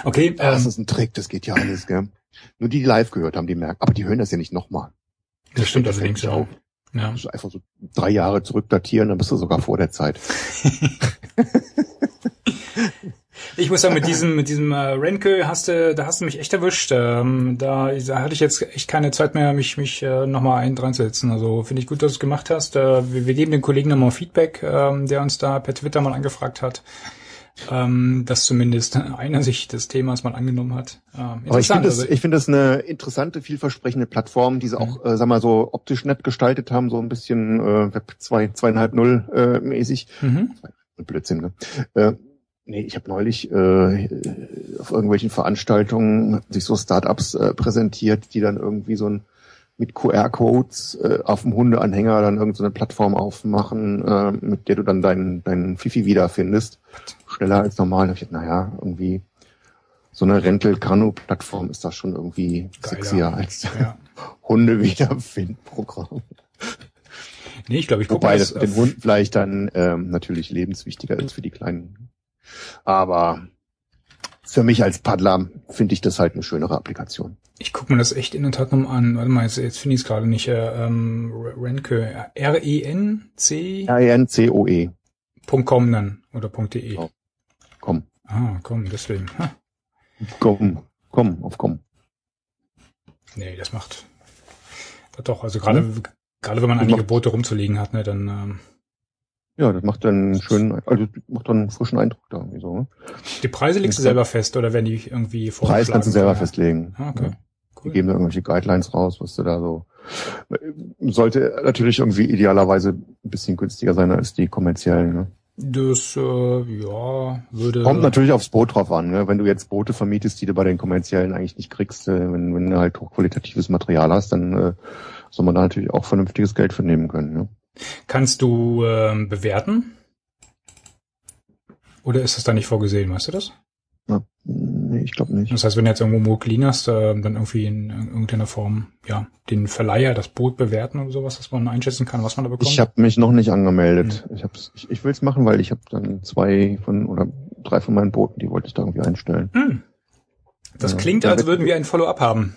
Okay. Ja, das ähm, ist ein Trick, das geht ja alles, gell? Nur die, die live gehört haben, die merken. Aber die hören das ja nicht nochmal. Das, das stimmt allerdings auch. Ja. Also einfach so drei Jahre zurückdatieren, dann bist du sogar vor der Zeit. Ich muss sagen, mit diesem, mit diesem äh, Renke hast du, da hast du mich echt erwischt. Ähm, da, da hatte ich jetzt echt keine Zeit mehr, mich, mich äh, nochmal ein dran zu setzen. Also finde ich gut, dass du es gemacht hast. Äh, wir, wir geben den Kollegen nochmal Feedback, ähm, der uns da per Twitter mal angefragt hat ähm, dass zumindest einer sich des Themas mal angenommen hat. Ähm, Aber ich finde es also, ich finde es eine interessante, vielversprechende Plattform, die sie auch, mhm. äh, sag mal so optisch nett gestaltet haben, so ein bisschen äh, Web 2 zweieinhalb null äh, mäßig. Mhm. Blödsinn, ne? Äh, Nee, ich habe neulich äh, auf irgendwelchen Veranstaltungen sich so Startups äh, präsentiert, die dann irgendwie so ein mit QR-Codes äh, auf dem Hundeanhänger dann irgendeine so Plattform aufmachen, äh, mit der du dann deinen deinen Fifi wiederfindest. Schneller als normal. Ich, naja, irgendwie so eine Rental-Kanu-Plattform ist das schon irgendwie Geiler. sexier als, ja. Hunde wiederfindprogramm. Nee, ich glaube, ich gucke Wobei das mit den Hunden vielleicht dann ähm, natürlich lebenswichtiger ist für die Kleinen. Aber für mich als Paddler finde ich das halt eine schönere Applikation. Ich gucke mir das echt in der Tat nochmal an. Warte mal, jetzt, jetzt finde ich es gerade nicht. Äh, ähm, Renke. R-E-N-C? R-E-N-C-O-E. .com dann. Oder .de. Oh. Komm. Ah, komm, deswegen. Ha. Komm, komm, auf komm. Nee, das macht. Doch, also gerade, Hm? gerade wenn man Das einige Boote rumzulegen hat, ne, dann, ähm, Ja, das macht dann einen schönen, also macht dann einen frischen Eindruck da irgendwie so. Ne? die Preise legst du selber fest oder werden die irgendwie Preis vorgeschlagen? kannst du selber Ja. festlegen. Ah, okay. Die Cool. geben da irgendwelche Guidelines raus, was du da so. Sollte natürlich irgendwie idealerweise ein bisschen günstiger sein als die kommerziellen. Ne? Das, äh, ja, würde. Kommt natürlich aufs Boot drauf an. Ne? Wenn du jetzt Boote vermietest, die du bei den kommerziellen eigentlich nicht kriegst, äh, wenn, wenn du halt hochqualitatives Material hast, dann äh, soll man da natürlich auch vernünftiges Geld für nehmen können. Ne? Kannst du ähm, bewerten? Oder ist das da nicht vorgesehen, weißt du das? Ja, nee, ich glaube nicht. Das heißt, wenn du jetzt irgendwo Mo clean hast, äh, dann irgendwie in, in irgendeiner Form, ja, den Verleiher, das Boot bewerten oder sowas, dass man einschätzen kann, was man da bekommt? Ich habe mich noch nicht angemeldet. Ich, hab's, ich, ich will es machen, weil ich habe dann zwei von oder drei von meinen Booten, die wollte ich da irgendwie einstellen. Hm. Das Ja. klingt, als würden wir ein Follow-up haben.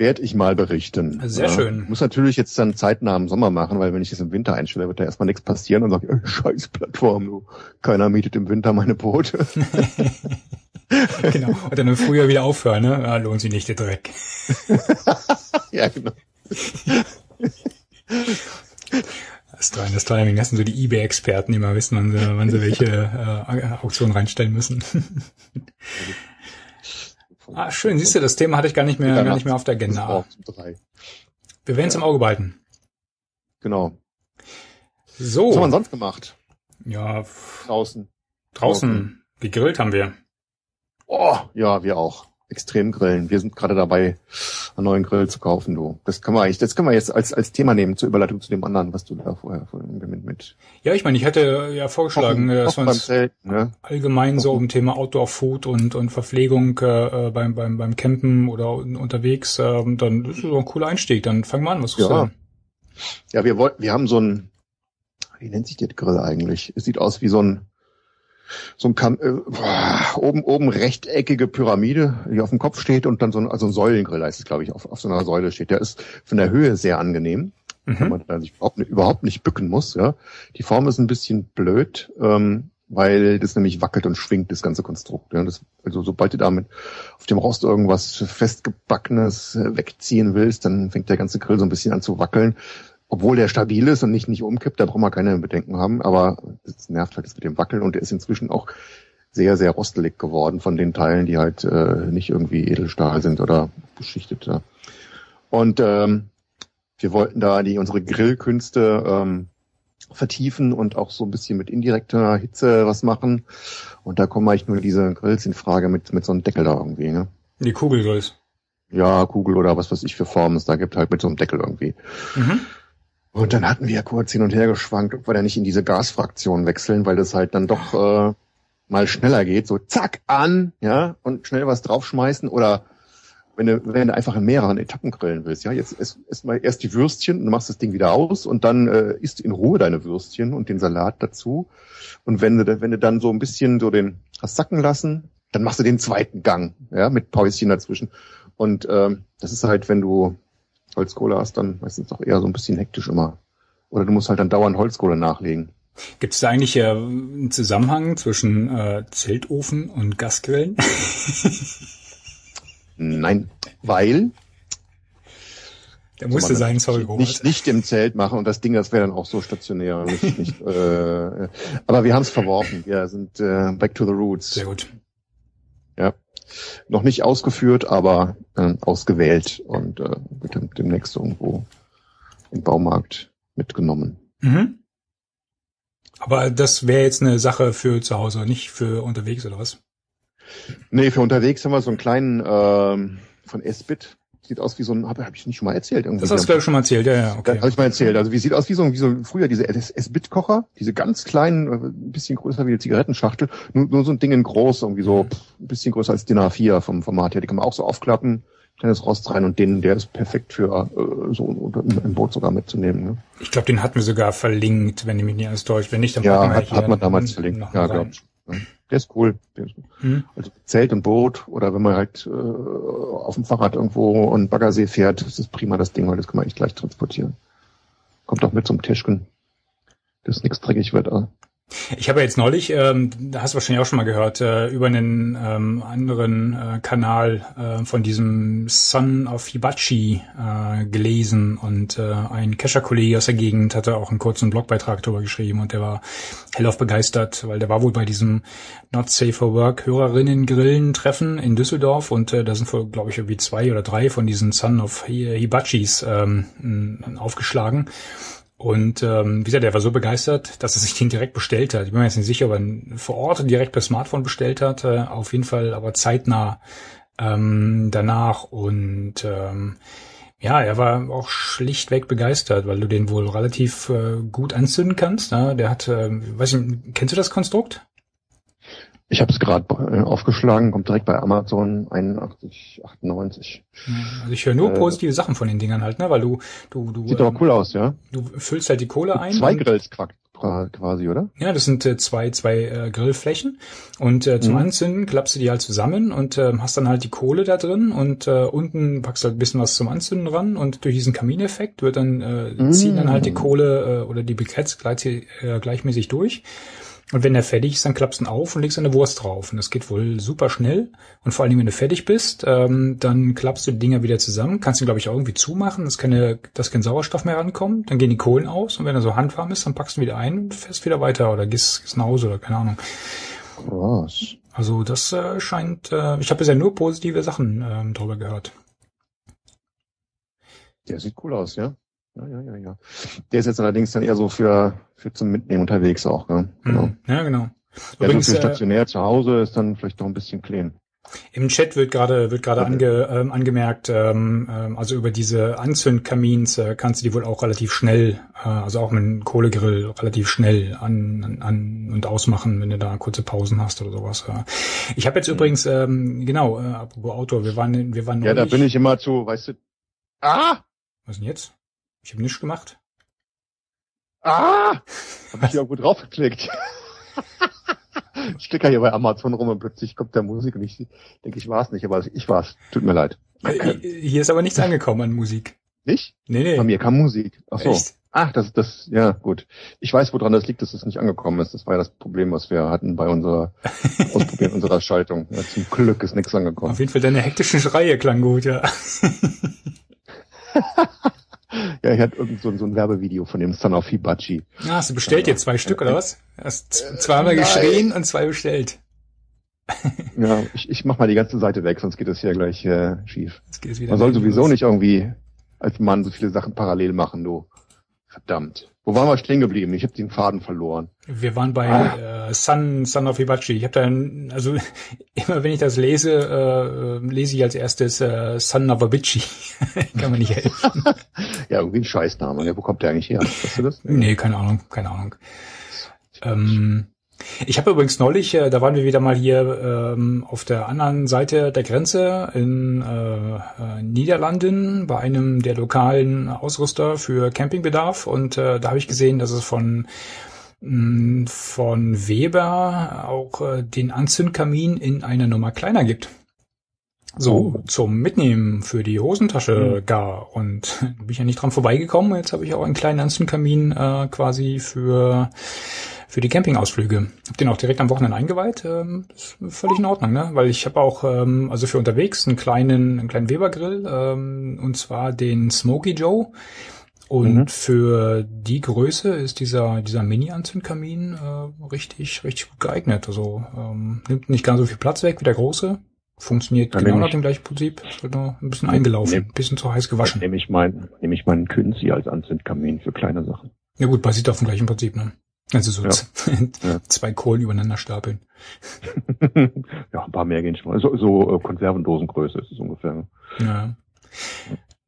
Werd ich mal berichten. Sehr schön. Muss natürlich jetzt dann zeitnah im Sommer machen, weil wenn ich das im Winter einstelle, wird da erstmal nichts passieren und sage, äh, scheiß Plattform, du. Keiner mietet im Winter meine Boote. genau. Und dann im Frühjahr wieder aufhören, ne? Ah, lohnt sich nicht der Dreck. ja, genau. Das das Timing. Das sind so die Ebay-Experten, die mal wissen, wann sie, wann sie welche äh, Auktionen reinstellen müssen. ah, schön. Siehst du, das Thema hatte ich gar nicht mehr, gar nicht mehr auf der Agenda. Wir werden es im Auge behalten. Genau. So. Was haben wir sonst gemacht? Ja, Draußen. draußen gegrillt haben wir. Oh, ja, wir auch. Extrem grillen. Wir sind gerade dabei, einen neuen Grill zu kaufen, du. Das können wir eigentlich, das können wir jetzt als, als Thema nehmen, zur Überleitung zu dem anderen, was du da vorher mit, mit Ja, ich meine, ich hätte ja vorgeschlagen, Kochen- äh, dass Kochen wir uns Zelten, ne? allgemein so um Thema Outdoor Food und, und Verpflegung äh, äh, beim, beim, beim Campen oder un- unterwegs, ähm, dann ist das so ein cooler Einstieg. Dann fang mal an, was du Ja. Ja, wir wollten, wir haben so ein, wie nennt sich der Grill eigentlich? Es sieht aus wie so ein, so ein Kam äh, boah, oben oben rechteckige Pyramide, die auf dem Kopf steht und dann so ein, also ein Säulengrill heißt es, glaube ich, auf, auf so einer Säule steht. Der ist von der Höhe sehr angenehm, wenn Mhm. man da sich überhaupt nicht, überhaupt nicht bücken muss. Ja, die Form ist ein bisschen blöd, ähm, weil das nämlich wackelt und schwingt das ganze Konstrukt. Ja, das, also sobald du damit auf dem Rost irgendwas festgebackenes äh, wegziehen willst, dann fängt der ganze Grill so ein bisschen an zu wackeln obwohl der stabil ist und nicht, nicht umkippt, da braucht man keine Bedenken haben, aber es nervt halt das mit dem Wackeln und der ist inzwischen auch sehr, sehr rostelig geworden von den Teilen, die halt äh, nicht irgendwie Edelstahl sind oder beschichtet. Ja. Und ähm, wir wollten da die unsere Grillkünste ähm, vertiefen und auch so ein bisschen mit indirekter Hitze was machen. Und da kommen eigentlich nur diese Grills in Frage mit, mit so einem Deckel da irgendwie. Ne? Die Kugelgrills. Ja, Kugel oder was weiß ich für Formen es da gibt, halt mit so einem Deckel irgendwie. Mhm. Und dann hatten wir ja kurz hin und her geschwankt, ob wir da nicht in diese Gasfraktion wechseln, weil das halt dann doch äh, mal schneller geht, so zack an, ja, und schnell was draufschmeißen oder wenn du, wenn du einfach in mehreren Etappen grillen willst, ja, jetzt erst, erst mal erst die Würstchen, du machst das Ding wieder aus und dann äh, isst in Ruhe deine Würstchen und den Salat dazu. Und wenn du, wenn du dann so ein bisschen so den hast sacken lassen, dann machst du den zweiten Gang, ja, mit Päuschen dazwischen. Und ähm, das ist halt, wenn du Holzkohle hast, dann meistens doch eher so ein bisschen hektisch immer. Oder du musst halt dann dauernd Holzkohle nachlegen. Gibt es da eigentlich äh, einen Zusammenhang zwischen äh, Zeltofen und Gasgrillen? Nein, weil Der musste man sein, sorry, Robert. nicht, nicht im Zelt machen und das Ding, das wäre dann auch so stationär. Nicht, nicht, äh, aber wir haben es verworfen. Wir sind äh, back to the roots. Sehr gut. Ja. Noch nicht ausgeführt, aber äh, ausgewählt und äh, wird dem, demnächst irgendwo im Baumarkt mitgenommen. Mhm. Aber das wäre jetzt eine Sache für zu Hause, nicht für unterwegs oder was? Nee, für unterwegs haben wir so einen kleinen ähm, von S-Bit. Sieht aus wie so ein, habe hab ich nicht schon mal erzählt irgendwie. Das hast du, glaube ich, schon mal erzählt, ja, ja, Okay. Habe ich mal erzählt. Also wie sieht aus wie so, wie so früher diese S-Bit-Kocher, diese ganz kleinen, äh, ein bisschen größer wie eine Zigarettenschachtel, nur, nur so ein Ding in groß, irgendwie so pff, ein bisschen größer als DIN A4 vom Format her. Die kann man auch so aufklappen, kleines Rost rein und den, der ist perfekt für äh, so im Boot sogar mitzunehmen. Ne? Ich glaube, den hatten wir sogar verlinkt, wenn ich mich nicht alles täuscht. Wenn nicht, dann ja, hat, hat man damals verlinkt. Ja, glaub ich. Der ist cool. Der ist, hm. Also Zelt und Boot oder wenn man halt äh, auf dem Fahrrad irgendwo an Baggersee fährt, das ist prima das Ding, weil das kann man echt gleich transportieren. Kommt auch mit zum Tischken. Das nichts dreckig wird. Also. Ich habe jetzt neulich, ähm, da hast du wahrscheinlich auch schon mal gehört, äh, über einen ähm, anderen äh, Kanal äh, von diesem Son of Hibachi äh, gelesen und äh, ein Kescher-Kollege aus der Gegend hatte auch einen kurzen Blogbeitrag darüber geschrieben und der war hellauf begeistert, weil der war wohl bei diesem Not Safe for Work Hörerinnen-Grillen-Treffen in Düsseldorf und äh, da sind, glaube ich, irgendwie zwei oder drei von diesen Son of Hibachis ähm, aufgeschlagen. Und ähm, wie gesagt, er war so begeistert, dass er sich den direkt bestellt hat. Ich bin mir jetzt nicht sicher, ob er vor Ort direkt per Smartphone bestellt hat. Äh, auf jeden Fall aber zeitnah ähm, danach. Und ähm, ja, er war auch schlichtweg begeistert, weil du den wohl relativ äh, gut anzünden kannst. Ne? Der hat, äh, weiß ich, kennst du das Konstrukt? Ich habe es gerade äh, aufgeschlagen, kommt direkt bei Amazon 81, 98. Also ich höre nur äh, positive Sachen von den Dingern halt, ne? Weil du, du, du. Sieht ähm, aber cool aus, ja. Du füllst halt die Kohle ein. Zwei Grills quasi, oder? Ja, das sind äh, zwei, zwei äh, Grillflächen. Und äh, zum mhm. Anzünden klappst du die halt zusammen und äh, hast dann halt die Kohle da drin und äh, unten packst du halt ein bisschen was zum Anzünden ran und durch diesen Kamineffekt wird dann, äh, mhm. ziehen dann halt die Kohle äh, oder die Briketts gleich, äh, gleichmäßig durch. Und wenn der fertig ist, dann klappst du ihn auf und legst eine Wurst drauf. Und das geht wohl super schnell. Und vor allen Dingen, wenn du fertig bist, ähm, dann klappst du die Dinger wieder zusammen. Kannst ihn, glaube ich, auch irgendwie zumachen, dass, keine, dass kein Sauerstoff mehr rankommt. Dann gehen die Kohlen aus. Und wenn er so handwarm ist, dann packst du ihn wieder ein und fährst wieder weiter oder gehst, gehst nach Hause oder keine Ahnung. Was? Also das äh, scheint, äh, ich habe bisher nur positive Sachen ähm, drüber gehört. Der sieht cool aus, ja. Ja, ja, ja, ja. Der ist jetzt allerdings dann eher so für, für zum Mitnehmen unterwegs auch, ne? Genau. Mhm. Ja, genau. Ja, Übrigens, so für äh, stationär äh, zu Hause ist dann vielleicht noch ein bisschen clean. Im Chat wird gerade wird gerade okay. ange, ähm, angemerkt, ähm, ähm, also über diese Anzündkamins äh, kannst du die wohl auch relativ schnell, äh, also auch mit einem Kohlegrill relativ schnell an, an, an und ausmachen, wenn du da kurze Pausen hast oder sowas. Ja. Ich habe jetzt mhm. übrigens ähm, genau, äh, apropos Auto, wir waren wir waren Ja, da bin ich immer zu, weißt du. Ah! Was denn jetzt? Ich habe nichts gemacht. Ah! Hab ich irgendwo draufgeklickt. ich klicke hier bei Amazon rum und plötzlich kommt der Musik und ich denke, ich war's nicht, aber ich war's. Tut mir leid. Äh, hier ist aber nichts angekommen an Musik. Nicht? Nee, nee. Bei mir kam Musik. Ach so. Echt? Ach, das, das, ja, gut. Ich weiß, woran das liegt, dass es nicht angekommen ist. Das war ja das Problem, was wir hatten bei unserer Ausprobieren unserer Schaltung. Ja, zum Glück ist nichts angekommen. Auf jeden Fall deine hektischen Schreie klang gut, ja. Ja, ich hatte irgend so, so ein Werbevideo von dem Son of Hibachi. Ah, hast du bestellt jetzt zwei Stück oder was? Hast zweimal geschrien und zwei bestellt. ja, ich, ich mach mal die ganze Seite weg, sonst geht das hier gleich äh, schief. Man soll sowieso los. nicht irgendwie als Mann so viele Sachen parallel machen, du. Verdammt. Wo waren wir stehen geblieben? Ich habe den Faden verloren. Wir waren bei ah. äh, Sun, Sun of Hibachi. Ich habe dann, also immer wenn ich das lese, äh, lese ich als erstes äh, Sun of Abichi. Kann man nicht helfen. ja, irgendwie ein Scheißname. Ja, wo kommt der eigentlich her? Weißt du das? Nee, keine Ahnung, keine Ahnung. Ähm, ich habe übrigens neulich, äh, da waren wir wieder mal hier ähm, auf der anderen Seite der Grenze in äh, äh, Niederlanden bei einem der lokalen Ausrüster für Campingbedarf und äh, da habe ich gesehen, dass es von mh, mm, von Weber auch äh, den Anzündkamin in einer Nummer kleiner gibt. So, oh. zum Mitnehmen für die Hosentasche mhm. gar. Und bin ich ja nicht dran vorbeigekommen. Jetzt habe ich auch einen kleinen Anzündkamin äh, quasi für für die Campingausflüge. Hab den auch direkt am Wochenende eingeweiht. Ähm, ist völlig in Ordnung, ne? Weil ich habe auch, ähm, also für unterwegs einen kleinen, einen kleinen Weber-Grill, ähm, und zwar den Smoky Joe. Und mhm. für die Größe ist dieser, dieser Mini-Anzündkamin äh, richtig, richtig gut geeignet. Also ähm, nimmt nicht ganz so viel Platz weg wie der große. Funktioniert Dann genau nach dem gleichen Prinzip. Es wird nur ein bisschen eingelaufen, ein bisschen zu heiß gewaschen. Nehme ich meinen, nehme ich meinen Künzi als Anzündkamin für kleine Sachen. Ja gut, basiert auf dem gleichen Prinzip, ne? Also so ja. zwei Kohlen übereinander stapeln. ja, ein paar mehr gehen schon mal. So, so äh, Konservendosengröße ist es ungefähr. Ja.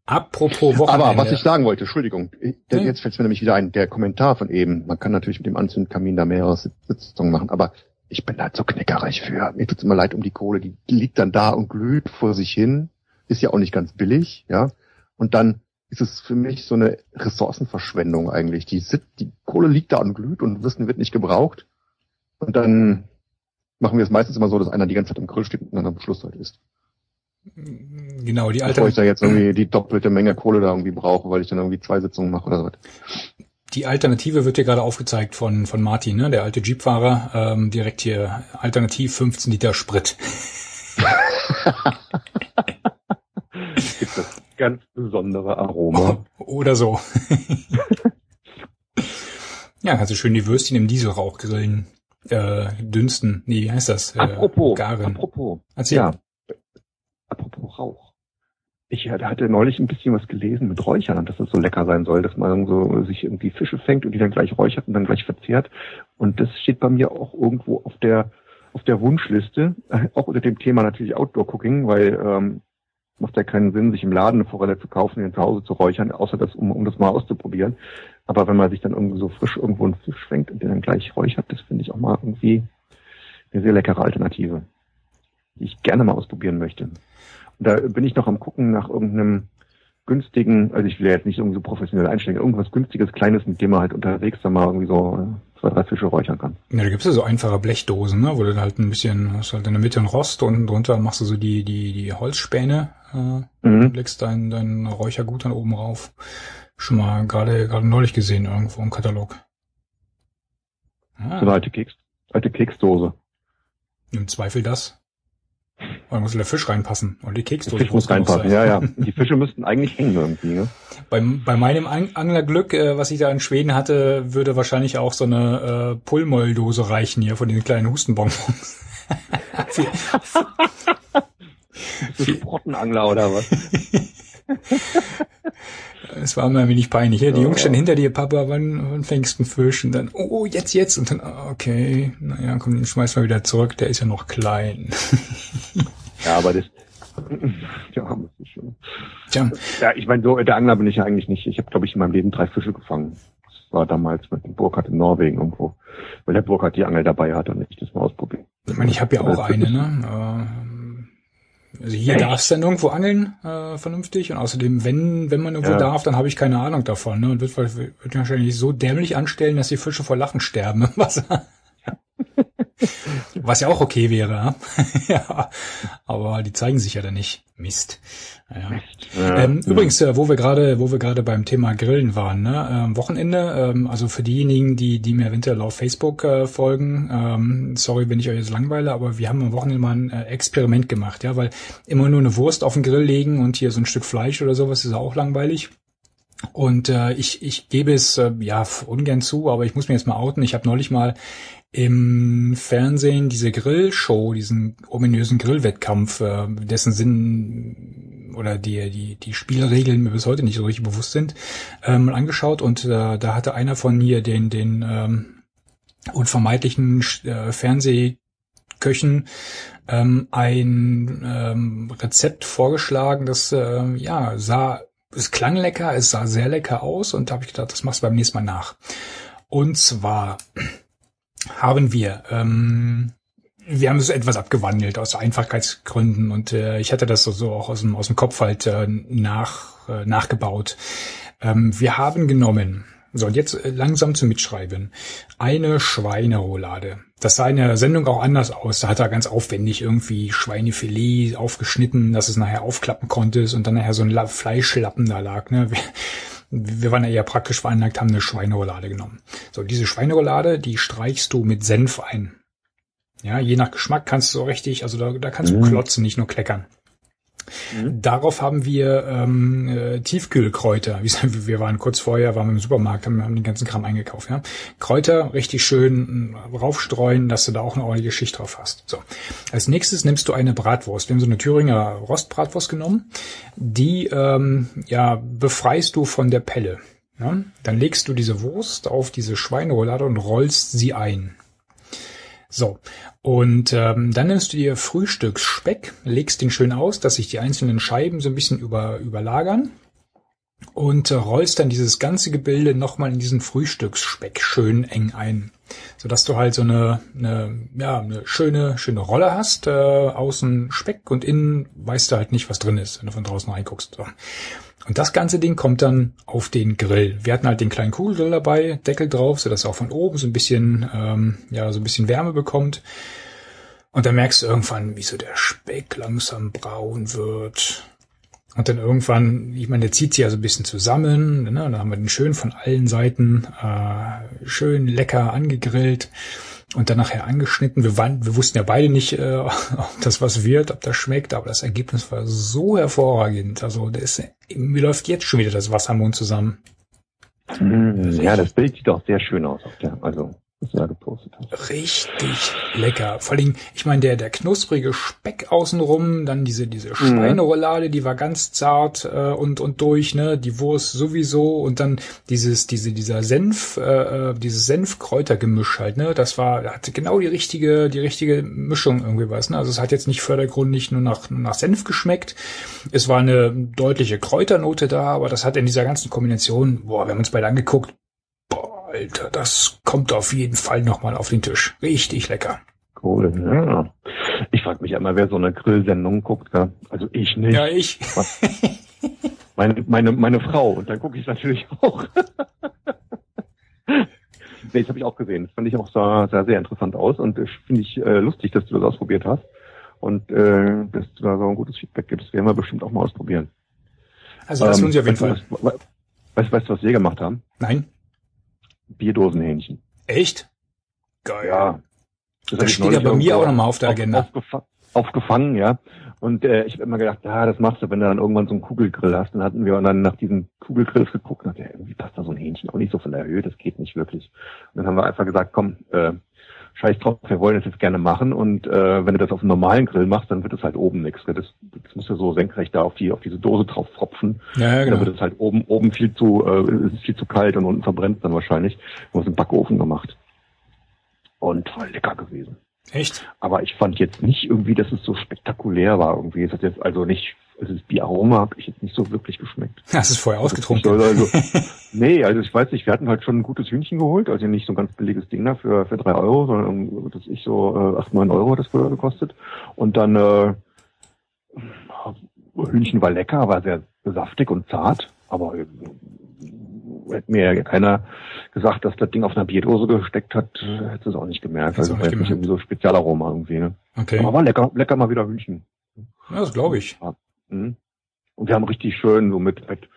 Apropos Wochenende. Aber was ich sagen wollte, Entschuldigung, ja. jetzt fällt mir nämlich wieder ein, der Kommentar von eben. Man kann natürlich mit dem Anzündkamin da mehrere Sitzungen machen, aber ich bin halt so knickerig für. Mir tut's immer leid um die Kohle, die liegt dann da und glüht vor sich hin ist ja auch nicht ganz billig, ja. Und dann ist es für mich so eine Ressourcenverschwendung eigentlich. Die, die Kohle liegt da und glüht und Wissen wird nicht gebraucht. Und dann machen wir es meistens immer so, dass einer die ganze Zeit im Grill steht und dann am Schluss halt ist. Genau, die Bevor ich da jetzt irgendwie die doppelte Menge Kohle da irgendwie brauche, weil ich dann irgendwie zwei Sitzungen mache oder so. Die Alternative wird hier gerade aufgezeigt von, von Martin, ne? der alte Jeep-Fahrer, ähm, direkt hier, alternativ 15 Liter Sprit. Gibt ganz besondere Aroma. Oder so. ja, du schön die Würstchen im Dieselrauch grillen. Äh, dünsten. Nee, wie heißt das? Äh, apropos, garen. apropos. Erzähl. Ja. Apropos Rauch. Ich hatte neulich ein bisschen was gelesen mit Räuchern dass das so lecker sein soll, dass man so sich irgendwie Fische fängt und die dann gleich räuchert und dann gleich verzehrt. Und das steht bei mir auch irgendwo auf der auf der Wunschliste, auch unter dem Thema natürlich Outdoor Cooking, weil ähm, macht ja keinen Sinn, sich im Laden eine Forelle zu kaufen und zu Hause zu räuchern, außer das, um, um das mal auszuprobieren. Aber wenn man sich dann irgendwie so frisch irgendwo einen Fisch fängt und den dann gleich räuchert, das finde ich auch mal irgendwie eine sehr leckere Alternative, die ich gerne mal ausprobieren möchte. Und da bin ich noch am gucken nach irgendeinem günstigen, also ich will ja jetzt nicht irgendwie so professionell einsteigen, irgendwas günstiges, kleines, mit dem man halt unterwegs dann mal irgendwie so äh, zwei, drei Fische räuchern kann. Ja, da gibt's ja so einfache Blechdosen, ne, wo du halt ein bisschen, hast halt in der Mitte ein Rost und drunter machst du so die, die, die Holzspäne, äh, mhm. legst dein, dein Räuchergut dann oben rauf. Schon mal gerade, gerade neulich gesehen irgendwo im Katalog. Ah. So eine alte Keks, alte Keksdose. Im Zweifel das. Oder muss der Fisch reinpassen? Oder die Keksdose Der Fisch muss reinpassen, ja, ja. Die Fische müssten eigentlich hängen irgendwie, ne? Bei, bei meinem Anglerglück, äh, was ich da in Schweden hatte, würde wahrscheinlich auch so eine äh, Pullmolldose reichen hier von den kleinen Hustenbonbons. Sprottenangler oder was? Es war mir ein wenig peinlich. Ja? Die Jungs standen hinter dir, Papa, wann, wann fängst du einen Fisch? Und dann, oh, jetzt, jetzt. Und dann, okay, naja, komm, den schmeiß mal wieder zurück, der ist ja noch klein. ja, aber das, ja, das ist schon. Tja. Ja, ich meine, so der Angler bin ich ja eigentlich nicht. Ich habe, glaube ich, in meinem Leben drei Fische gefangen. Das war damals mit dem Burkhardt in Norwegen irgendwo, weil der Burkhardt die Angel dabei hatte und ich das mal ausprobiert. Ich meine, ich habe ja auch eine, ne? Also hier darfst du dann irgendwo angeln, äh, vernünftig. Und außerdem, wenn, wenn man irgendwo ja. darf, dann habe ich keine Ahnung davon. Ne? Und wird, wird wahrscheinlich so dämlich anstellen, dass die Fische vor Lachen sterben im Wasser. Was ja auch okay wäre. ja. Aber die zeigen sich ja dann nicht. Mist. Ja. Ja, ähm, ja. Übrigens, äh, wo wir gerade, wo wir gerade beim Thema Grillen waren, ne? Ähm, Wochenende, ähm, also für diejenigen, die, die mir eventuell auf Facebook äh, folgen, ähm, sorry, wenn ich euch jetzt langweile, aber wir haben am Wochenende mal ein äh, Experiment gemacht, ja, weil immer nur eine Wurst auf den Grill legen und hier so ein Stück Fleisch oder sowas ist auch langweilig. Und äh, ich, ich gebe es äh, ja ungern zu, aber ich muss mir jetzt mal outen. Ich habe neulich mal im Fernsehen diese Grillshow, diesen ominösen Grillwettkampf, äh, dessen Sinn oder die, die, die Spielregeln mir bis heute nicht so richtig bewusst sind, ähm, angeschaut und äh, da hatte einer von hier den, den ähm, unvermeidlichen äh, Fernsehköchen ähm, ein ähm, Rezept vorgeschlagen, das äh, ja sah, es klang lecker, es sah sehr lecker aus und da habe ich gedacht, das machst du beim nächsten Mal nach. Und zwar haben wir. Ähm, wir haben es etwas abgewandelt aus Einfachkeitsgründen und äh, ich hatte das so, so auch aus dem, aus dem Kopf halt äh, nach, äh, nachgebaut. Ähm, wir haben genommen, so und jetzt äh, langsam zum Mitschreiben, eine Schweineroulade. Das sah in der Sendung auch anders aus. Da hat er ganz aufwendig irgendwie Schweinefilet aufgeschnitten, dass es nachher aufklappen konnte und dann nachher so ein Fleischlappen da lag. Ne? wir waren ja eher praktisch veranlagt, haben eine Schweineroulade genommen. So, diese Schweineroulade, die streichst du mit Senf ein. Ja, je nach Geschmack kannst du so richtig, also da, da kannst mhm. du klotzen, nicht nur kleckern. Mhm. Darauf haben wir ähm, äh, Tiefkühlkräuter. Wir waren kurz vorher, waren wir im Supermarkt, haben, haben den ganzen Kram eingekauft. Ja? Kräuter richtig schön äh, raufstreuen, dass du da auch eine ordentliche Schicht drauf hast. So. Als nächstes nimmst du eine Bratwurst. Wir haben so eine Thüringer Rostbratwurst genommen. Die ähm, ja, befreist du von der Pelle. Ja? Dann legst du diese Wurst auf diese Schweineroulade und rollst sie ein. So, und ähm, dann nimmst du dir Frühstücksspeck, legst den schön aus, dass sich die einzelnen Scheiben so ein bisschen über, überlagern. Und äh, rollst dann dieses ganze Gebilde nochmal in diesen Frühstücksspeck schön eng ein, sodass du halt so eine, eine ja eine schöne schöne Rolle hast, äh, außen Speck und innen weißt du halt nicht, was drin ist, wenn du von draußen reinguckst. So. Und das ganze Ding kommt dann auf den Grill. Wir hatten halt den kleinen Kugelgrill dabei, Deckel drauf, sodass er auch von oben so ein bisschen ähm, ja so ein bisschen Wärme bekommt. Und dann merkst du irgendwann, wie so der Speck langsam braun wird und dann irgendwann, ich meine, der zieht sich ja so ein bisschen zusammen. Ne? Dann haben wir den schön von allen Seiten äh, schön lecker angegrillt und dann nachher angeschnitten. Wir, waren, wir wussten ja beide nicht, äh, ob das was wird, ob das schmeckt, aber das Ergebnis war so hervorragend. Also das ist, mir läuft jetzt schon wieder das Wasser im Mund zusammen. Ja, das Bild sieht auch sehr schön aus. Der, also da gepostet hast. Richtig lecker. Vor allem, ich meine, der, der knusprige Speck außenrum, dann diese, diese. Schweineroulade, die war ganz zart äh, und, und durch, ne? Die Wurst sowieso und dann dieses, diese, dieser Senf, äh, äh dieses Senfkräutergemisch halt, ne? Das war, hatte genau die richtige, die richtige Mischung irgendwie was, ne? Also es hat jetzt nicht vordergründig nur nach, nur nach Senf geschmeckt. Es war eine deutliche Kräuternote da, aber das hat in dieser ganzen Kombination, boah, wir haben uns beide angeguckt, Alter, das kommt auf jeden Fall nochmal auf den Tisch. Richtig lecker. Cool, ja. Ich frage mich einmal, wer so eine Grillsendung guckt. Ja? Also ich nicht. Ja, ich. meine, meine, meine Frau. Und dann gucke ich natürlich auch. nee, das habe ich auch gesehen. Das fand ich auch sah, sah sehr interessant aus und finde ich äh, lustig, dass du das ausprobiert hast und äh, dass du da so ein gutes Feedback gibst. Das werden wir bestimmt auch mal ausprobieren. Also das ähm, tun sie auf jeden Fall. weißt, weißt du, was wir gemacht haben? Nein. Bierdosenhähnchen. Echt? Geil. Ja. Das, das steht ja bei mir auch nochmal auf der Agenda. Aufgefa aufgefangen, ja. Und äh, ich habe immer gedacht, ja, das machst du, wenn du dann irgendwann so einen Kugelgrill hast. Dann hatten wir dann nach diesen Kugelgrills geguckt und dachte, ja, irgendwie passt da so ein Hähnchen auch nicht so von der Höhe, das geht nicht wirklich. Und dann haben wir einfach gesagt, komm, äh, scheiß drauf, wir wollen das jetzt gerne machen und äh, wenn du das auf einem normalen Grill machst, dann wird es halt oben nichts. Das, das muss ja so senkrecht da auf die auf diese Dose drauf tropfen. Ja, ja genau. Dann wird es halt oben oben viel zu äh, ist viel zu kalt und unten verbrennt dann wahrscheinlich. Wir haben es im Backofen gemacht und voll lecker gewesen. Echt? Aber ich fand jetzt nicht irgendwie, dass es so spektakulär war irgendwie. Es hat jetzt also nicht also das Bieraroma habe ich jetzt nicht so wirklich geschmeckt. Hast du es vorher ausgetrunken? Also, nee, also ich weiß nicht, wir hatten halt schon ein gutes Hühnchen geholt, also nicht so ein ganz billiges Ding da für, für drei Euro, sondern das ich so äh, acht, neun Euro das früher gekostet. Und dann äh, Hühnchen war lecker, war sehr saftig und zart, aber äh, hätte mir ja keiner gesagt, dass das Ding auf einer Bierdose gesteckt hat, hätte es auch nicht gemerkt. Also nicht, nicht irgendwie so Spezialaroma irgendwie. Ne? Okay. Aber war lecker, lecker mal wieder Hühnchen. Ja, das glaube ich. Ja. Mhm. Und wir haben richtig schön so mit, mit,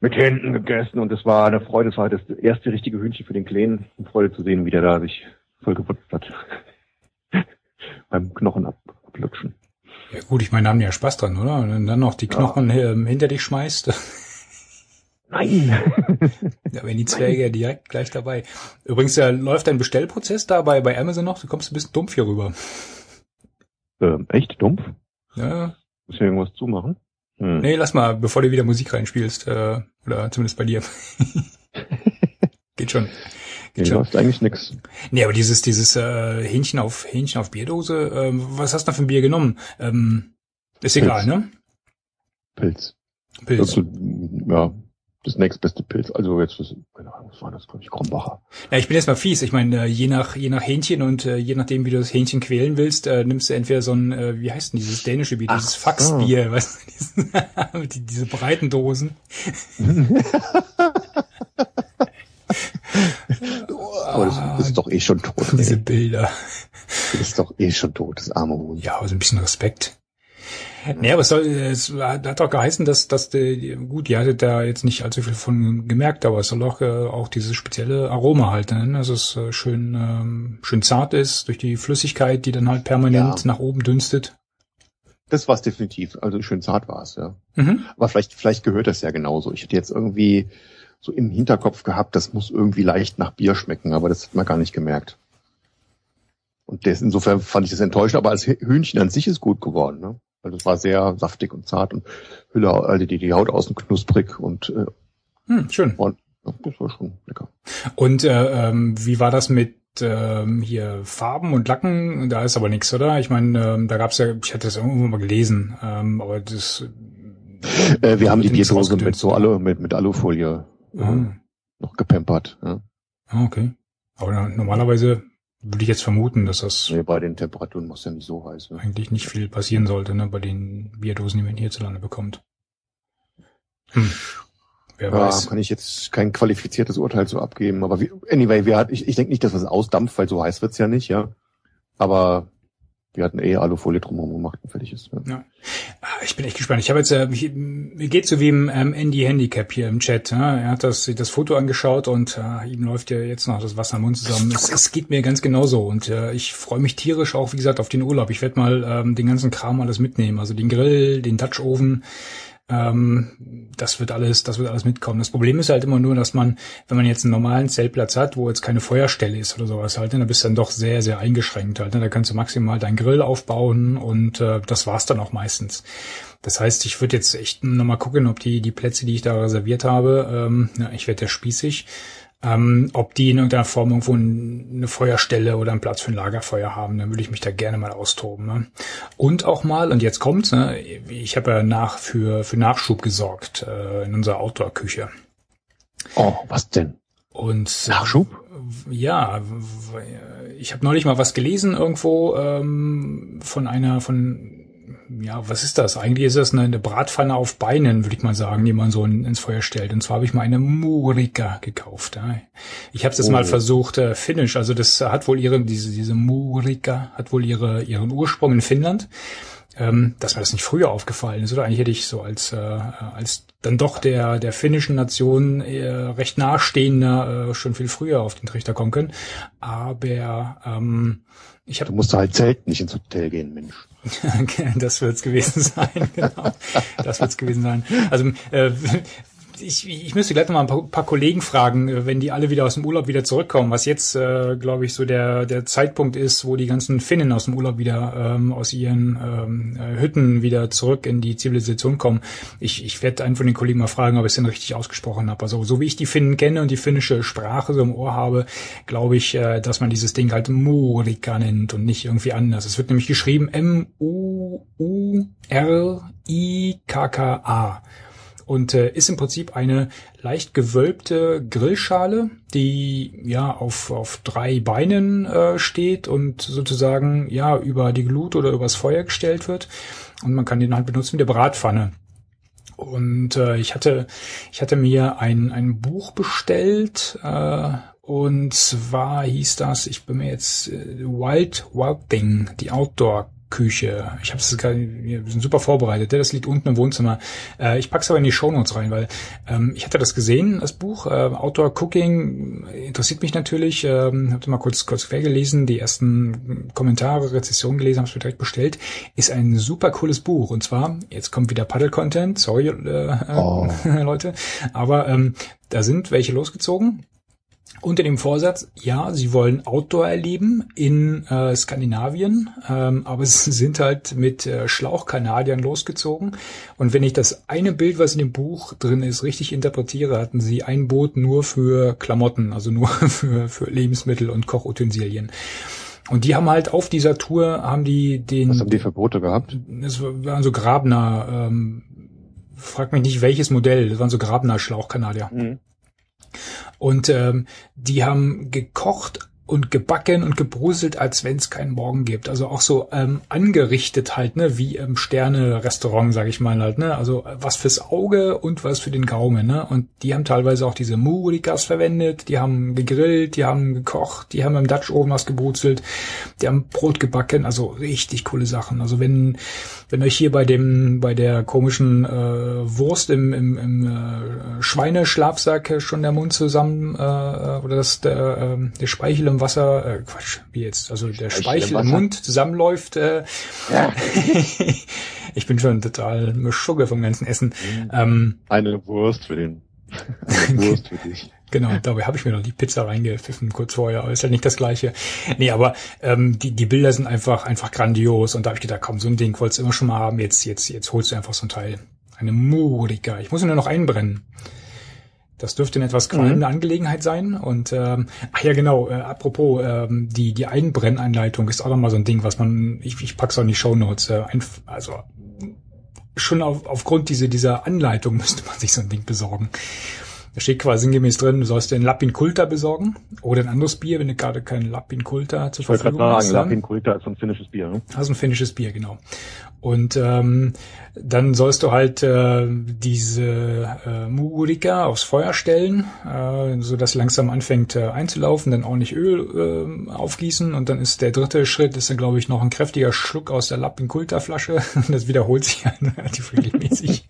mit Händen gegessen und es war eine Freude. Es war das erste richtige Hühnchen für den Kleinen. Eine Freude zu sehen, wie der da sich voll gewutzt hat. Beim Knochen ab, ablutschen. Ja gut, ich meine, da haben die ja Spaß dran, oder? Und dann noch die Knochen ja. Ähm, hinter dich schmeißt. Nein. da wären die Zwerge ja direkt gleich dabei. Übrigens, äh, läuft dein Bestellprozess da bei, bei Amazon noch? Du kommst ein bisschen dumpf hier rüber. Ähm, echt dumpf? Ja. Muss ich irgendwas zumachen? Hm. Nee, lass mal, bevor du wieder Musik reinspielst. Äh, oder zumindest bei dir. Geht schon. Geht nee, schon. läuft eigentlich nix. Nee, aber dieses, dieses äh, Hähnchen auf Hähnchen auf Bierdose, äh, was hast du da für ein Bier genommen? Ähm, ist egal, Pilz. ne? Pilz. Pilz. Also, ja, das nächstbeste Pilz. Also jetzt, was, keine Ahnung, was war das, glaube ich, Krombacher. Ja, ich bin jetzt mal fies. Ich meine, äh, je nach je nach Hähnchen und äh, je nachdem, wie du das Hähnchen quälen willst, äh, nimmst du entweder so ein, äh, wie heißt denn dieses dänische Bier, dieses Faxbier, so. weißt du, diese, diese breiten Dosen. Aber das, das ist doch eh schon tot. Diese ey. Bilder. Das ist doch eh schon tot, das arme Huhn. Ja, aber so ein bisschen Respekt. Nee, aber es, soll, es hat auch geheißen, dass, dass die, gut, die hatte da jetzt nicht allzu viel von gemerkt, aber es soll auch, äh, auch dieses spezielle Aroma halt, ne? Also es äh, schön, ähm, schön zart ist durch die Flüssigkeit, die dann halt permanent ja. nach oben dünstet. Das war es definitiv. Also schön zart war es, ja. Mhm. Aber vielleicht, vielleicht gehört das ja genauso. Ich hätte jetzt irgendwie so im Hinterkopf gehabt, das muss irgendwie leicht nach Bier schmecken, aber das hat man gar nicht gemerkt. Und des, insofern fand ich das enttäuschend, aber als Hühnchen an sich ist gut geworden, ne? Weil das war sehr saftig und zart und Hülle, also die, die Haut außen knusprig und äh, hm, schön. Und, ja, das war schon lecker. Und äh, ähm, wie war das mit ähm, hier Farben und Lacken? Da ist aber nichts, oder? Ich meine, ähm, da gab's ja, ich hatte das irgendwo mal gelesen, ähm, aber das Äh, wir haben die Bierdose mit so Alu, mit, mit Alufolie ah. noch gepampert. Ja. Ah, okay. Aber normalerweise würde ich jetzt vermuten, dass das nee, bei den Temperaturen muss ja nicht so heiß. Ne? Eigentlich nicht viel passieren sollte, ne, bei den Bierdosen, die man hierzulande bekommt. Hm. Wer ja, weiß. kann ich jetzt kein qualifiziertes Urteil so abgeben. Aber wie, anyway, wir hat, ich, ich denke nicht, dass es ausdampft, weil so heiß wird's ja nicht, ja. Aber wir hatten eh Alufolie drumherum gemacht und fertig ist. Ja. ja. Ah, ich bin echt gespannt. Ich habe jetzt, äh, mir geht so wie im ähm, Andy Handicap hier im Chat. Ja? Er hat das, das Foto angeschaut und äh, ihm läuft ja jetzt noch das Wasser im Mund zusammen. Es, es geht mir ganz genauso und äh, ich freue mich tierisch auch, wie gesagt, auf den Urlaub. Ich werde mal ähm, den ganzen Kram alles mitnehmen. Also den Grill, den Dutch Oven, das wird alles, das wird alles mitkommen. Das Problem ist halt immer nur, dass man, wenn man jetzt einen normalen Zeltplatz hat, wo jetzt keine Feuerstelle ist oder sowas halt, ne, dann bist du dann doch sehr, sehr eingeschränkt halt. Ne? Da kannst du maximal deinen Grill aufbauen und äh, das war's dann auch meistens. Das heißt, ich würde jetzt echt nochmal gucken, ob die, die Plätze, die ich da reserviert habe, ähm, ja, ich werde ja spießig, ähm, ob die in irgendeiner Form irgendwo eine Feuerstelle oder einen Platz für ein Lagerfeuer haben, dann würde ich mich da gerne mal austoben. Ne? Und auch mal, und jetzt kommt's, ne, ich habe ja nach für, für Nachschub gesorgt äh, in unserer Outdoor-Küche. Oh, was denn? Und Nachschub? Ja, ich habe neulich mal was gelesen irgendwo ähm, von einer von ja, was ist das? Eigentlich ist das eine, eine Bratpfanne auf Beinen, würde ich mal sagen, die man so in, ins Feuer stellt. Und zwar habe ich mal eine Murika gekauft. Ja. Ich habe es oh. mal versucht, äh, Finnisch, also das hat wohl ihre, diese, diese Murika hat wohl ihre, ihren Ursprung in Finnland. Ähm, dass mir das nicht früher aufgefallen ist, oder eigentlich hätte ich so als, äh, als dann doch der, der finnischen Nation äh, recht nahestehender äh, schon viel früher auf den Trichter kommen können. Aber ähm, ich habe. Du musst halt zelten, nicht ins Hotel gehen, Mensch. das wird's gewesen sein, genau. Das wird's gewesen sein. Also äh, ich, ich müsste gleich noch mal ein paar, paar, Kollegen fragen, äh, wenn die alle wieder aus dem Urlaub wieder zurückkommen, was jetzt, äh, glaube ich, so der, der Zeitpunkt ist, wo die ganzen Finnen aus dem Urlaub wieder ähm, aus ihren ähm, äh, Hütten wieder zurück in die Zivilisation kommen. Ich, ich werde einen von den Kollegen mal fragen, ob ich es denn richtig ausgesprochen habe. Also so wie ich die Finnen kenne und die finnische Sprache so im Ohr habe, glaube ich, äh, dass man dieses Ding halt Murika nennt und nicht irgendwie anders. Es wird nämlich geschrieben M-U-U-R-I-K-K-A und äh, ist im Prinzip eine leicht gewölbte Grillschale, die ja auf, auf drei Beinen äh, steht und sozusagen ja über die Glut oder übers Feuer gestellt wird. Und man kann den halt benutzen wie der Bratpfanne. Und äh, ich hatte ich hatte mir ein ein Buch bestellt äh, und zwar hieß das, ich bin mir jetzt äh, Wild Wild Thing, die Outdoor Küche. Ich habe es wir sind super vorbereitet. Das liegt unten im Wohnzimmer. Äh, ich pack's aber in die Shownotes rein, weil ähm, ich hatte das gesehen, das Buch. Äh, Outdoor Cooking interessiert mich natürlich. Ähm, habe mal kurz kurz quer gelesen, die ersten Kommentare, Rezessionen gelesen, habe es mir direkt bestellt. Ist ein super cooles Buch. Und zwar, jetzt kommt wieder Paddle-Content, sorry äh, oh. Leute, aber ähm, da sind welche losgezogen unter dem Vorsatz, ja, sie wollen Outdoor erleben in äh, Skandinavien, ähm, aber sie sind halt mit äh, Schlauchkanadiern losgezogen. Und wenn ich das eine Bild, was in dem Buch drin ist, richtig interpretiere, hatten sie ein Boot nur für Klamotten, also nur für, für Lebensmittel und Kochutensilien. Und die haben halt auf dieser Tour, haben die den... Was haben die für Boote gehabt? Es waren so Grabner, ähm, frag mich nicht welches Modell, das waren so Grabner Schlauchkanadier. Mhm. Und ähm, die haben gekocht und gebacken und gebruselt, als wenn es keinen Morgen gibt. Also auch so ähm, angerichtet halt, ne, wie im Sterne-Restaurant, sag ich mal halt, ne. Also was fürs Auge und was für den Gaumen, ne. Und die haben teilweise auch diese Murikas verwendet, die haben gegrillt, die haben gekocht, die haben im Dutch Oven was gebruzelt, die haben Brot gebacken, also richtig coole Sachen. Also wenn wenn euch hier bei dem bei der komischen äh, Wurst im, im, im äh, Schweineschlafsack schon der Mund zusammen äh, oder das der, äh, der Speichel im Wasser, äh, Quatsch, wie jetzt, also der Speichel, Speichel im, im Mund zusammenläuft. Äh, ja. ich bin schon total Mischugge vom ganzen Essen. Mhm. Ähm, Eine Wurst für den. Eine Wurst für dich. Genau, dabei habe ich mir noch die Pizza reingepfiffen kurz vorher, aber ist halt nicht das gleiche. Nee, aber ähm, die, die Bilder sind einfach einfach grandios und da habe ich gedacht, komm, so ein Ding wolltest du immer schon mal haben, jetzt, jetzt, jetzt holst du einfach so ein Teil. Eine Murika. Ich muss ihn nur noch einbrennen. Das dürfte eine etwas qualmende mhm. Angelegenheit sein. Und ähm, ach ja, genau, äh, apropos, ähm, die, die Einbrenneinleitung ist auch nochmal so ein Ding, was man, ich, ich pack's auch in die Show Notes, äh, ein, also schon auf, aufgrund dieser, dieser Anleitung müsste man sich so ein Ding besorgen. Da steht quasi sinngemäß drin, du sollst dir ein Lapin Kulta besorgen oder ein anderes Bier, wenn du gerade kein Lapin Kulta zur Verfügung hast. Ich wollte gerade sagen, Lapin Kulta ist so ein finnisches Bier. Ne? Also ein finnisches Bier, genau. Und ähm, dann sollst du halt äh, diese äh, Mugurika aufs Feuer stellen, äh, so dass langsam anfängt äh, einzulaufen, dann ordentlich Öl äh, aufgießen und dann ist der dritte Schritt, ist dann glaube ich noch ein kräftiger Schluck aus der Lapin Kulta Flasche. das wiederholt sich ja relativ regelmäßig.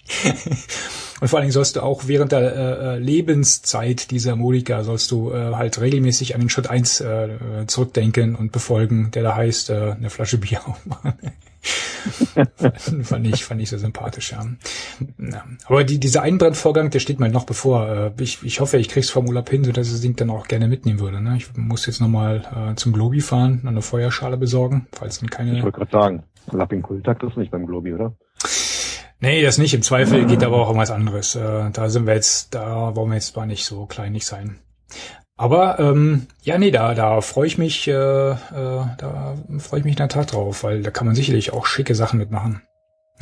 Und vor allen Dingen sollst du auch während der äh, äh, Lebenszeit dieser Modika sollst du äh, halt regelmäßig an den Schritt eins äh, zurückdenken und befolgen, der da heißt, äh, eine Flasche Bier aufmachen. fand ich, fand ich so sympathisch, ja. ja. Aber die, dieser Einbrandvorgang, der steht mir noch bevor. Äh, ich, ich hoffe, ich krieg's vom Urlaub hin, sodass ich das Ding dann auch gerne mitnehmen würde. Ne? Ich muss jetzt nochmal äh, zum Globi fahren, eine Feuerschale besorgen, falls dann keine. Ich wollte gerade sagen, Lapping Kultakt ist nicht beim Globi, oder? Nee, das nicht. Im Zweifel geht aber auch irgendwas anderes. Äh, da sind wir jetzt, da wollen wir jetzt zwar nicht so kleinig sein. Aber ähm, ja, nee, da, da freue ich mich, äh, äh, da freue ich mich in der Tat drauf, weil da kann man sicherlich auch schicke Sachen mitmachen.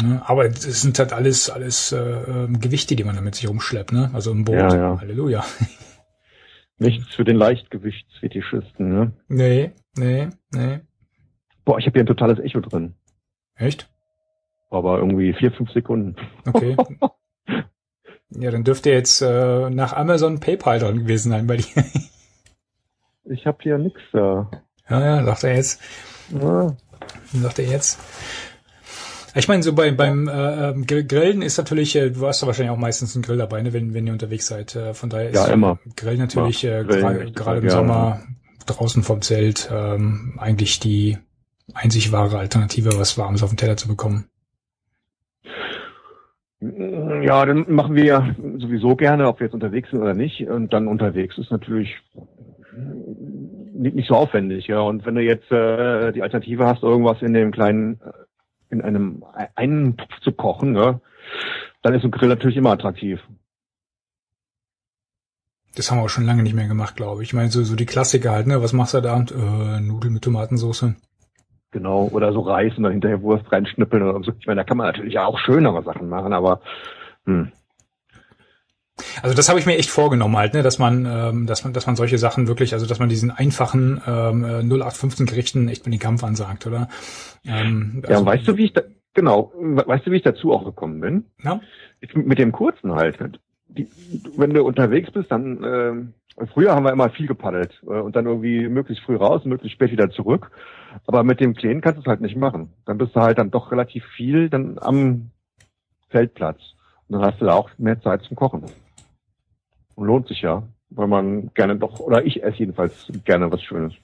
Ne? Aber es sind halt alles, alles äh, ähm, Gewichte, die man damit sich rumschleppt, ne? Also im Boot. Ja, ja. Halleluja. Nichts für den Leichtgewichtsfetischisten, ne? Nee, nee, nee. Boah, ich habe hier ein totales Echo drin. Echt? Aber irgendwie vier, fünf Sekunden. Okay. Ja, dann dürfte jetzt äh, nach Amazon PayPal dran gewesen sein bei dir. ich habe hier nix da. Ja, ja, sagt er jetzt. Ja. Sagt er jetzt. Ich meine, so bei, beim äh, ähm, Grillen ist natürlich, äh, du hast ja wahrscheinlich auch meistens einen Grill dabei, ne, wenn, wenn ihr unterwegs seid. Äh, von daher ist ja, immer. Grill natürlich äh, gerade im Sommer draußen vom Zelt ähm, eigentlich die einzig wahre Alternative, was Warmes auf dem Teller zu bekommen. Ja, dann machen wir ja sowieso gerne, ob wir jetzt unterwegs sind oder nicht. Und dann unterwegs ist natürlich nicht, nicht so aufwendig, ja. Und wenn du jetzt äh, die Alternative hast, irgendwas in dem kleinen, äh, in einem einen Topf zu kochen, ja, dann ist ein Grill natürlich immer attraktiv. Das haben wir auch schon lange nicht mehr gemacht, glaube ich. Ich meine, so, so die Klassiker halt, ne? Was machst du da? Äh, Nudeln mit Tomatensauce. Genau, oder so Reis und dann hinterher Wurst reinschnippeln oder so. Ich meine, da kann man natürlich auch schönere Sachen machen, aber hm. Also das habe ich mir echt vorgenommen halt, ne, dass man, ähm, dass man, dass man solche Sachen wirklich, also dass man diesen einfachen ähm, 0815 Gerichten echt mit den Kampf ansagt, oder? Ähm, also ja, weißt du, wie ich da, genau, weißt du, wie ich dazu auch gekommen bin? Ja. mit dem kurzen halt. Die, wenn du unterwegs bist, dann äh, früher haben wir immer viel gepaddelt äh, und dann irgendwie möglichst früh raus, möglichst spät wieder zurück. Aber mit dem Kleinen kannst du es halt nicht machen. Dann bist du halt dann doch relativ viel dann am Feldplatz. Und dann hast du da auch mehr Zeit zum Kochen. Und lohnt sich ja, weil man gerne doch, oder ich esse jedenfalls gerne was Schönes.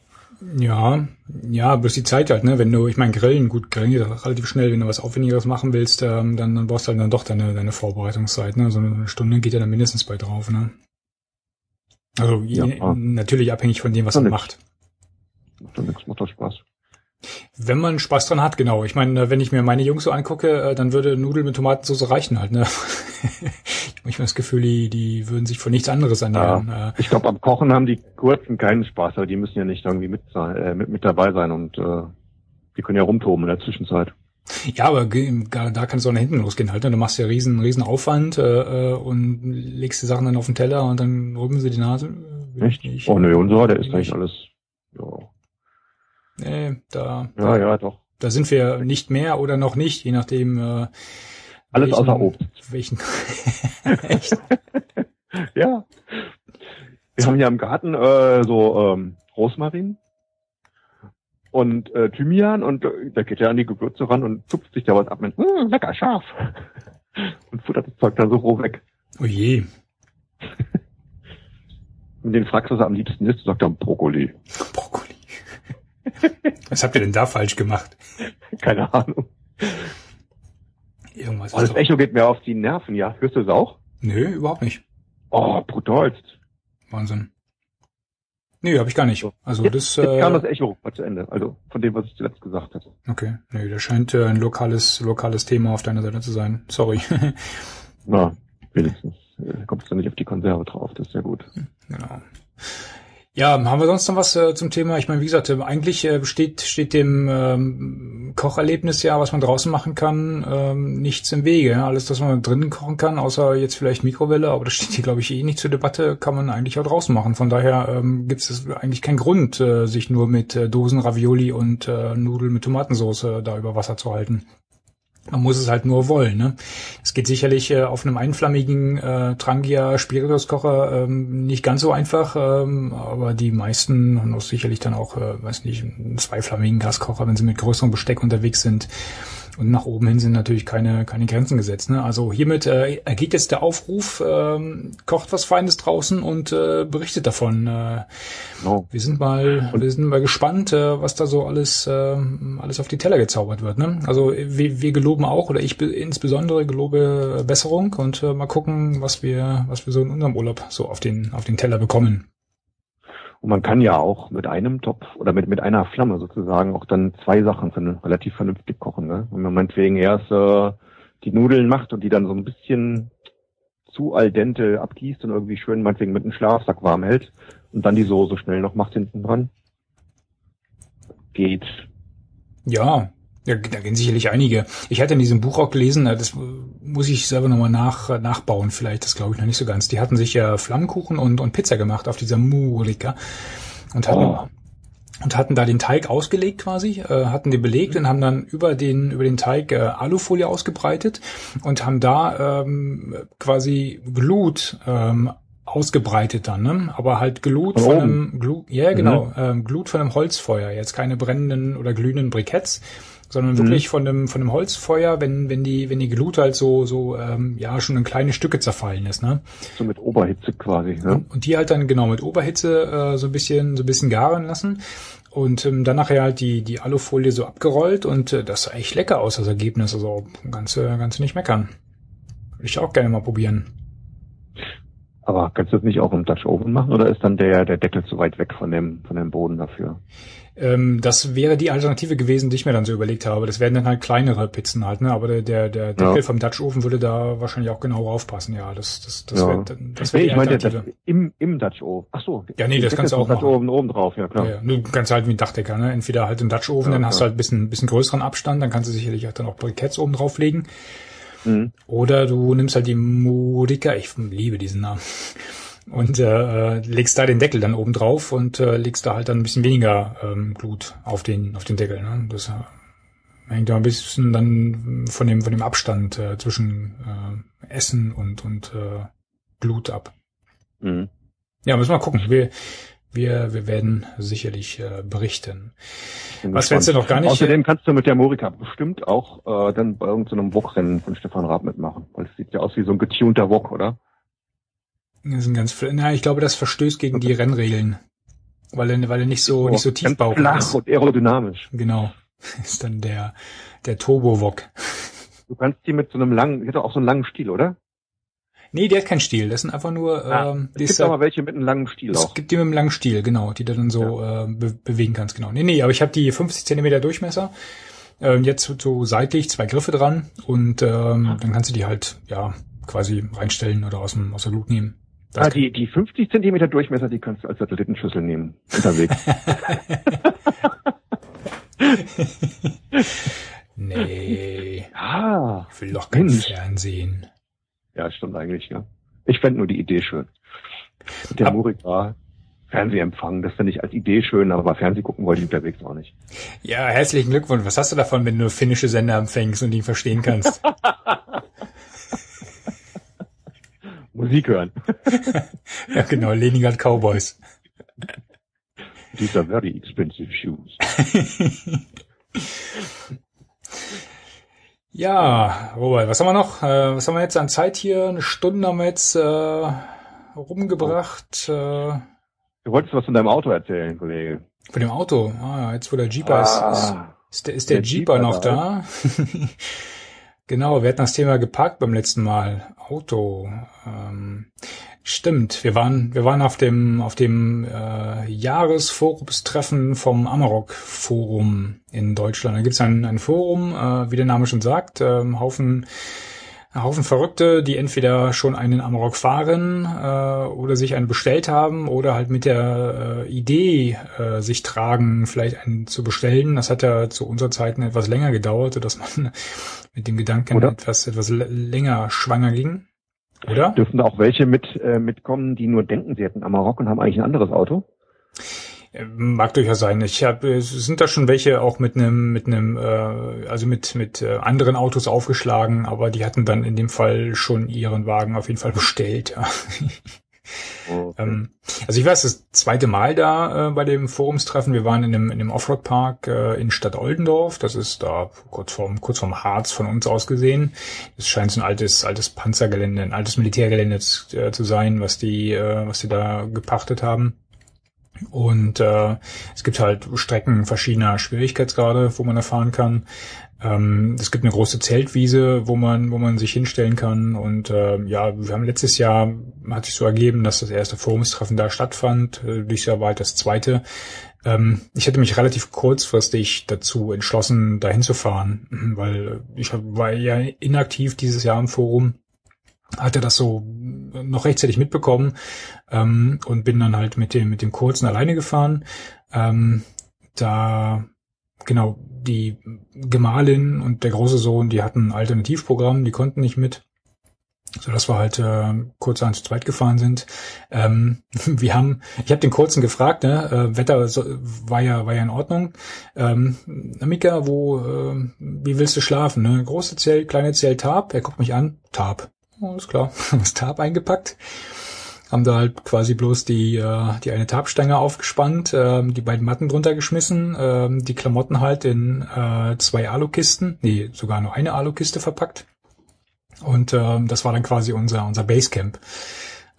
Ja, ja, bloß die Zeit halt, ne? Wenn du, ich meine, Grillen, gut, Grillen geht relativ schnell, wenn du was Aufwendigeres machen willst, ähm, dann, dann brauchst du halt dann doch deine, deine Vorbereitungszeit, ne? So eine Stunde geht ja dann mindestens bei drauf, ne? Also ja, je, natürlich abhängig von dem, was man macht. Macht doch nichts, macht doch Spaß. Wenn man Spaß dran hat, genau. Ich meine, wenn ich mir meine Jungs so angucke, äh, dann würde Nudeln mit Tomatensauce reichen halt. Ne? ich habe das Gefühl, die, die würden sich von nichts anderes ernähren. Ja, äh. ich glaube, am Kochen haben die Kurzen keinen Spaß, aber die müssen ja nicht irgendwie mit, äh, mit, mit dabei sein und äh, die können ja rumtoben in der Zwischenzeit. Ja, aber da kann es auch nach hinten losgehen halt. Ne? Du machst ja riesen, riesen Aufwand äh, und legst die Sachen dann auf den Teller und dann rüben sie die Nase. Echt? oh nö, unser, der ist eigentlich alles. Ja. Nee, da. Ja, ja, doch. Da sind wir nicht mehr oder noch nicht, je nachdem. Äh, Alles welchen, außer Obst. Welchen? Echt? ja. Wir haben hier im Garten äh, so ähm, Rosmarin und äh, Thymian und äh, da geht er an die Gewürze ran und zupft sich da was ab mit, mh, lecker scharf. und futtert das Zeug dann so roh weg. Oh je. und den fragst du, was er am liebsten ist, sagt er Brokkoli. Brokkoli. Was habt ihr denn da falsch gemacht? Keine Ahnung. Irgendwas. Oh, das Echo geht mir auf die Nerven, ja. Hörst du es auch? Nö, überhaupt nicht. Oh, brutalst. Wahnsinn. Nee, habe ich gar nicht. Also jetzt, das jetzt äh, kam das Echo mal zu Ende, also von dem, was ich zuletzt gesagt hatte. Okay, nee, das scheint äh, ein lokales lokales Thema auf deiner Seite zu sein. Sorry. Na, wenigstens äh, kommst du nicht auf die Konserve drauf, das ist ja gut. Genau. Ja, haben wir sonst noch was äh, zum Thema? Ich meine, wie gesagt, äh, eigentlich äh, steht, steht dem ähm, Kocherlebnis ja, was man draußen machen kann, ähm, nichts im Wege. Alles, was man drinnen kochen kann, außer jetzt vielleicht Mikrowelle, aber das steht hier, glaube ich, eh nicht zur Debatte, kann man eigentlich auch draußen machen. Von daher ähm, gibt es eigentlich keinen Grund, äh, sich nur mit äh, Dosen Ravioli und äh, Nudeln mit Tomatensauce äh, da über Wasser zu halten. Man muss es halt nur wollen. Ne? Es geht sicherlich äh, auf einem einflammigen äh, Trangia Spirituskocher ähm, nicht ganz so einfach, ähm, aber die meisten haben auch sicherlich dann auch, äh, weiß nicht, einen zweiflammigen Gaskocher, wenn sie mit größerem Besteck unterwegs sind. Und nach oben hin sind natürlich keine, keine Grenzen gesetzt. Ne? Also hiermit äh, ergeht jetzt der Aufruf, ähm, kocht was Feines draußen und äh, berichtet davon. Äh, no. Wir sind mal, wir sind mal gespannt, äh, was da so alles, äh, alles auf die Teller gezaubert wird. Ne? Also wir, wir geloben auch, oder ich insbesondere gelobe Besserung und äh, mal gucken, was wir, was wir so in unserem Urlaub so auf den, auf den Teller bekommen. Und man kann ja auch mit einem Topf oder mit, mit einer Flamme sozusagen auch dann zwei Sachen relativ vernünftig kochen. Ne? Wenn man meinetwegen erst äh, die Nudeln macht und die dann so ein bisschen zu al dente abgießt und irgendwie schön meinetwegen mit einem Schlafsack warm hält und dann die Soße schnell noch macht hinten dran. Geht. Ja, ja, da gehen sicherlich einige. Ich hatte in diesem Buch auch gelesen, das muss ich selber nochmal nach, nachbauen, vielleicht, das glaube ich noch nicht so ganz. Die hatten sich ja Flammkuchen und, und Pizza gemacht auf dieser Murika und hatten, oh. und hatten da den Teig ausgelegt quasi, äh, hatten den belegt und haben dann über den, über den Teig äh, Alufolie ausgebreitet und haben da ähm, quasi Glut ähm, ausgebreitet dann, ne? Aber halt Glut von, von einem Glut, ja genau, mhm. ähm, Glut von einem Holzfeuer, jetzt keine brennenden oder glühenden Briketts, sondern wirklich mhm. von dem von dem Holzfeuer, wenn wenn die wenn die Glut halt so so ähm, ja schon in kleine Stücke zerfallen ist, ne? So mit Oberhitze quasi, ne? Und, und die halt dann genau mit Oberhitze äh, so ein bisschen so ein bisschen garen lassen und ähm, dann nachher halt die die Alufolie so abgerollt und äh, das sah echt lecker aus das Ergebnis, also ganz äh, ganz nicht meckern. Würde ich auch gerne mal probieren. Aber kannst du das nicht auch im Dutch Oven machen oder ist dann der der Deckel zu weit weg von dem von dem Boden dafür? Ähm, das wäre die Alternative gewesen, die ich mir dann so überlegt habe. Das wären dann halt kleinere Pizzen halt, ne? Aber der, der, der Deckel ja. vom Dutch Oven würde da wahrscheinlich auch genau aufpassen. Ja, das, das, das ja. wäre das wär nee, ich meine, das im, im Dutch Oven. Ach so. Ja, nee, das kannst du auch Dutch Oven oben drauf, ja klar. Ja, du kannst halt wie ein Dachdecker, ne? Entweder halt im Dutch Oven, ja, dann hast du halt ein bisschen, bisschen größeren Abstand, dann kannst du sicherlich auch dann auch Briketts oben drauflegen. Mhm. Oder du nimmst halt die Modica, ich liebe diesen Namen und äh, legst da den Deckel dann oben drauf und äh, legst da halt dann ein bisschen weniger ähm, Glut auf den auf den Deckel. Ne? Das äh, hängt ja ein bisschen dann von dem von dem Abstand äh, zwischen äh, Essen und und äh, Glut ab. Mhm. Ja, müssen wir mal gucken. Wir wir, wir werden sicherlich äh, berichten. Was wenn du noch gar nicht? Außerdem kannst du mit der Morika bestimmt auch äh, dann bei irgendeinem Wok-Rennen von Stefan Raab mitmachen, weil es sieht ja aus wie so ein getunter Wok, oder? Das sind ganz, na, ich glaube, das verstößt gegen die Rennregeln. Weil er, weil er nicht so, nicht so tiefbauchig flach ist. und aerodynamisch. Genau. Ist dann der, der Turbo-Wok. Du kannst die mit so einem langen, die hat auch so einen langen Stiel, oder? Nee, der hat keinen Stiel. Das sind einfach nur, ah, ähm, es gibt aber welche mit einem langen Stiel es auch. Es gibt die mit einem langen Stiel, genau, die du dann so, ja. äh, be bewegen kannst, genau. Nee, nee, aber ich habe die 50 Zentimeter Durchmesser. Äh, jetzt so seitlich, zwei Griffe dran und ähm, dann kannst du die halt, ja, quasi reinstellen oder aus, dem, aus der Glut nehmen. Das ah, die, die 50 Zentimeter Durchmesser, die kannst du als Satellitenschüssel nehmen, unterwegs. nee. Ah. Ich will doch kein Mensch. Fernsehen. Ja, stimmt eigentlich, ja. Ich fände nur die Idee schön. der Murik war Fernsehempfang, das finde ich als Idee schön, aber Fernseh gucken wollte ich unterwegs auch nicht. Ja, herzlichen Glückwunsch. Was hast du davon, wenn du finnische Sender empfängst und ihn verstehen kannst? Musik hören. ja, genau, Leningrad Cowboys. These are very expensive shoes. ja, Robert, was haben wir noch? Äh, was haben wir jetzt an Zeit hier? Eine Stunde haben wir jetzt äh, rumgebracht. Äh, du wolltest was von deinem Auto erzählen, Kollege. Von dem Auto? Ah, jetzt wo der Jeeper ah, ist, ist, der, ist der, der Jeeper, Jeeper noch da? Genau, wir hatten das Thema geparkt beim letzten Mal. Auto. Ähm, stimmt, wir waren, wir waren auf dem, auf dem äh, Jahresforumstreffen vom Amarok Forum in Deutschland. Da gibt es ein, ein Forum, äh, wie der Name schon sagt, äh, Haufen ein Haufen Verrückte, die entweder schon einen Amarok fahren äh, oder sich einen bestellt haben oder halt mit der äh, Idee äh, sich tragen, vielleicht einen zu bestellen. Das hat ja zu unserer Zeiten etwas länger gedauert, dass man mit dem Gedanken oder? etwas etwas länger schwanger ging. Oder? Dürfen da auch welche mit äh, mitkommen, die nur denken, sie hätten Amarok und haben eigentlich ein anderes Auto? Mag durchaus sein. Ich habe, sind da schon welche auch mit einem, mit einem, äh, also mit mit äh, anderen Autos aufgeschlagen, aber die hatten dann in dem Fall schon ihren Wagen auf jeden Fall bestellt. Okay. ähm, also ich war das zweite Mal da äh, bei dem Forumstreffen. Wir waren in dem, in dem Offroad-Park äh, in Stadt Oldendorf. Das ist da kurz vorm, kurz vorm Harz von uns aus gesehen. Das scheint so ein altes, altes Panzergelände, ein altes Militärgelände zu, äh, zu sein, was die, äh, was die da gepachtet haben. Und äh, es gibt halt Strecken verschiedener Schwierigkeitsgrade, wo man erfahren kann. Ähm, es gibt eine große Zeltwiese, wo man, wo man sich hinstellen kann. Und äh, ja, wir haben letztes Jahr hat sich so ergeben, dass das erste Forumstreffen da stattfand. Äh, dieses Jahr war halt das zweite. Ähm, ich hätte mich relativ kurzfristig dazu entschlossen, dahin zu fahren, weil ich war ja inaktiv dieses Jahr im Forum hatte das so noch rechtzeitig mitbekommen ähm, und bin dann halt mit dem mit dem kurzen alleine gefahren. Ähm, da genau die Gemahlin und der große Sohn, die hatten ein Alternativprogramm, die konnten nicht mit. So dass wir halt äh, kurz an zu zweit gefahren sind. Ähm, wir haben, ich habe den kurzen gefragt, ne, äh, Wetter so, war ja war ja in Ordnung. Ähm, Mika, wo, äh, wie willst du schlafen? Ne? Große Zelt, kleine Zelt, Tab. Er guckt mich an, Tab. Alles klar, das Tab eingepackt. Haben da halt quasi bloß die, äh, die eine Tabstange aufgespannt, äh, die beiden Matten drunter geschmissen, äh, die Klamotten halt in äh, zwei Alukisten, nee, sogar nur eine Alukiste verpackt. Und äh, das war dann quasi unser, unser Basecamp.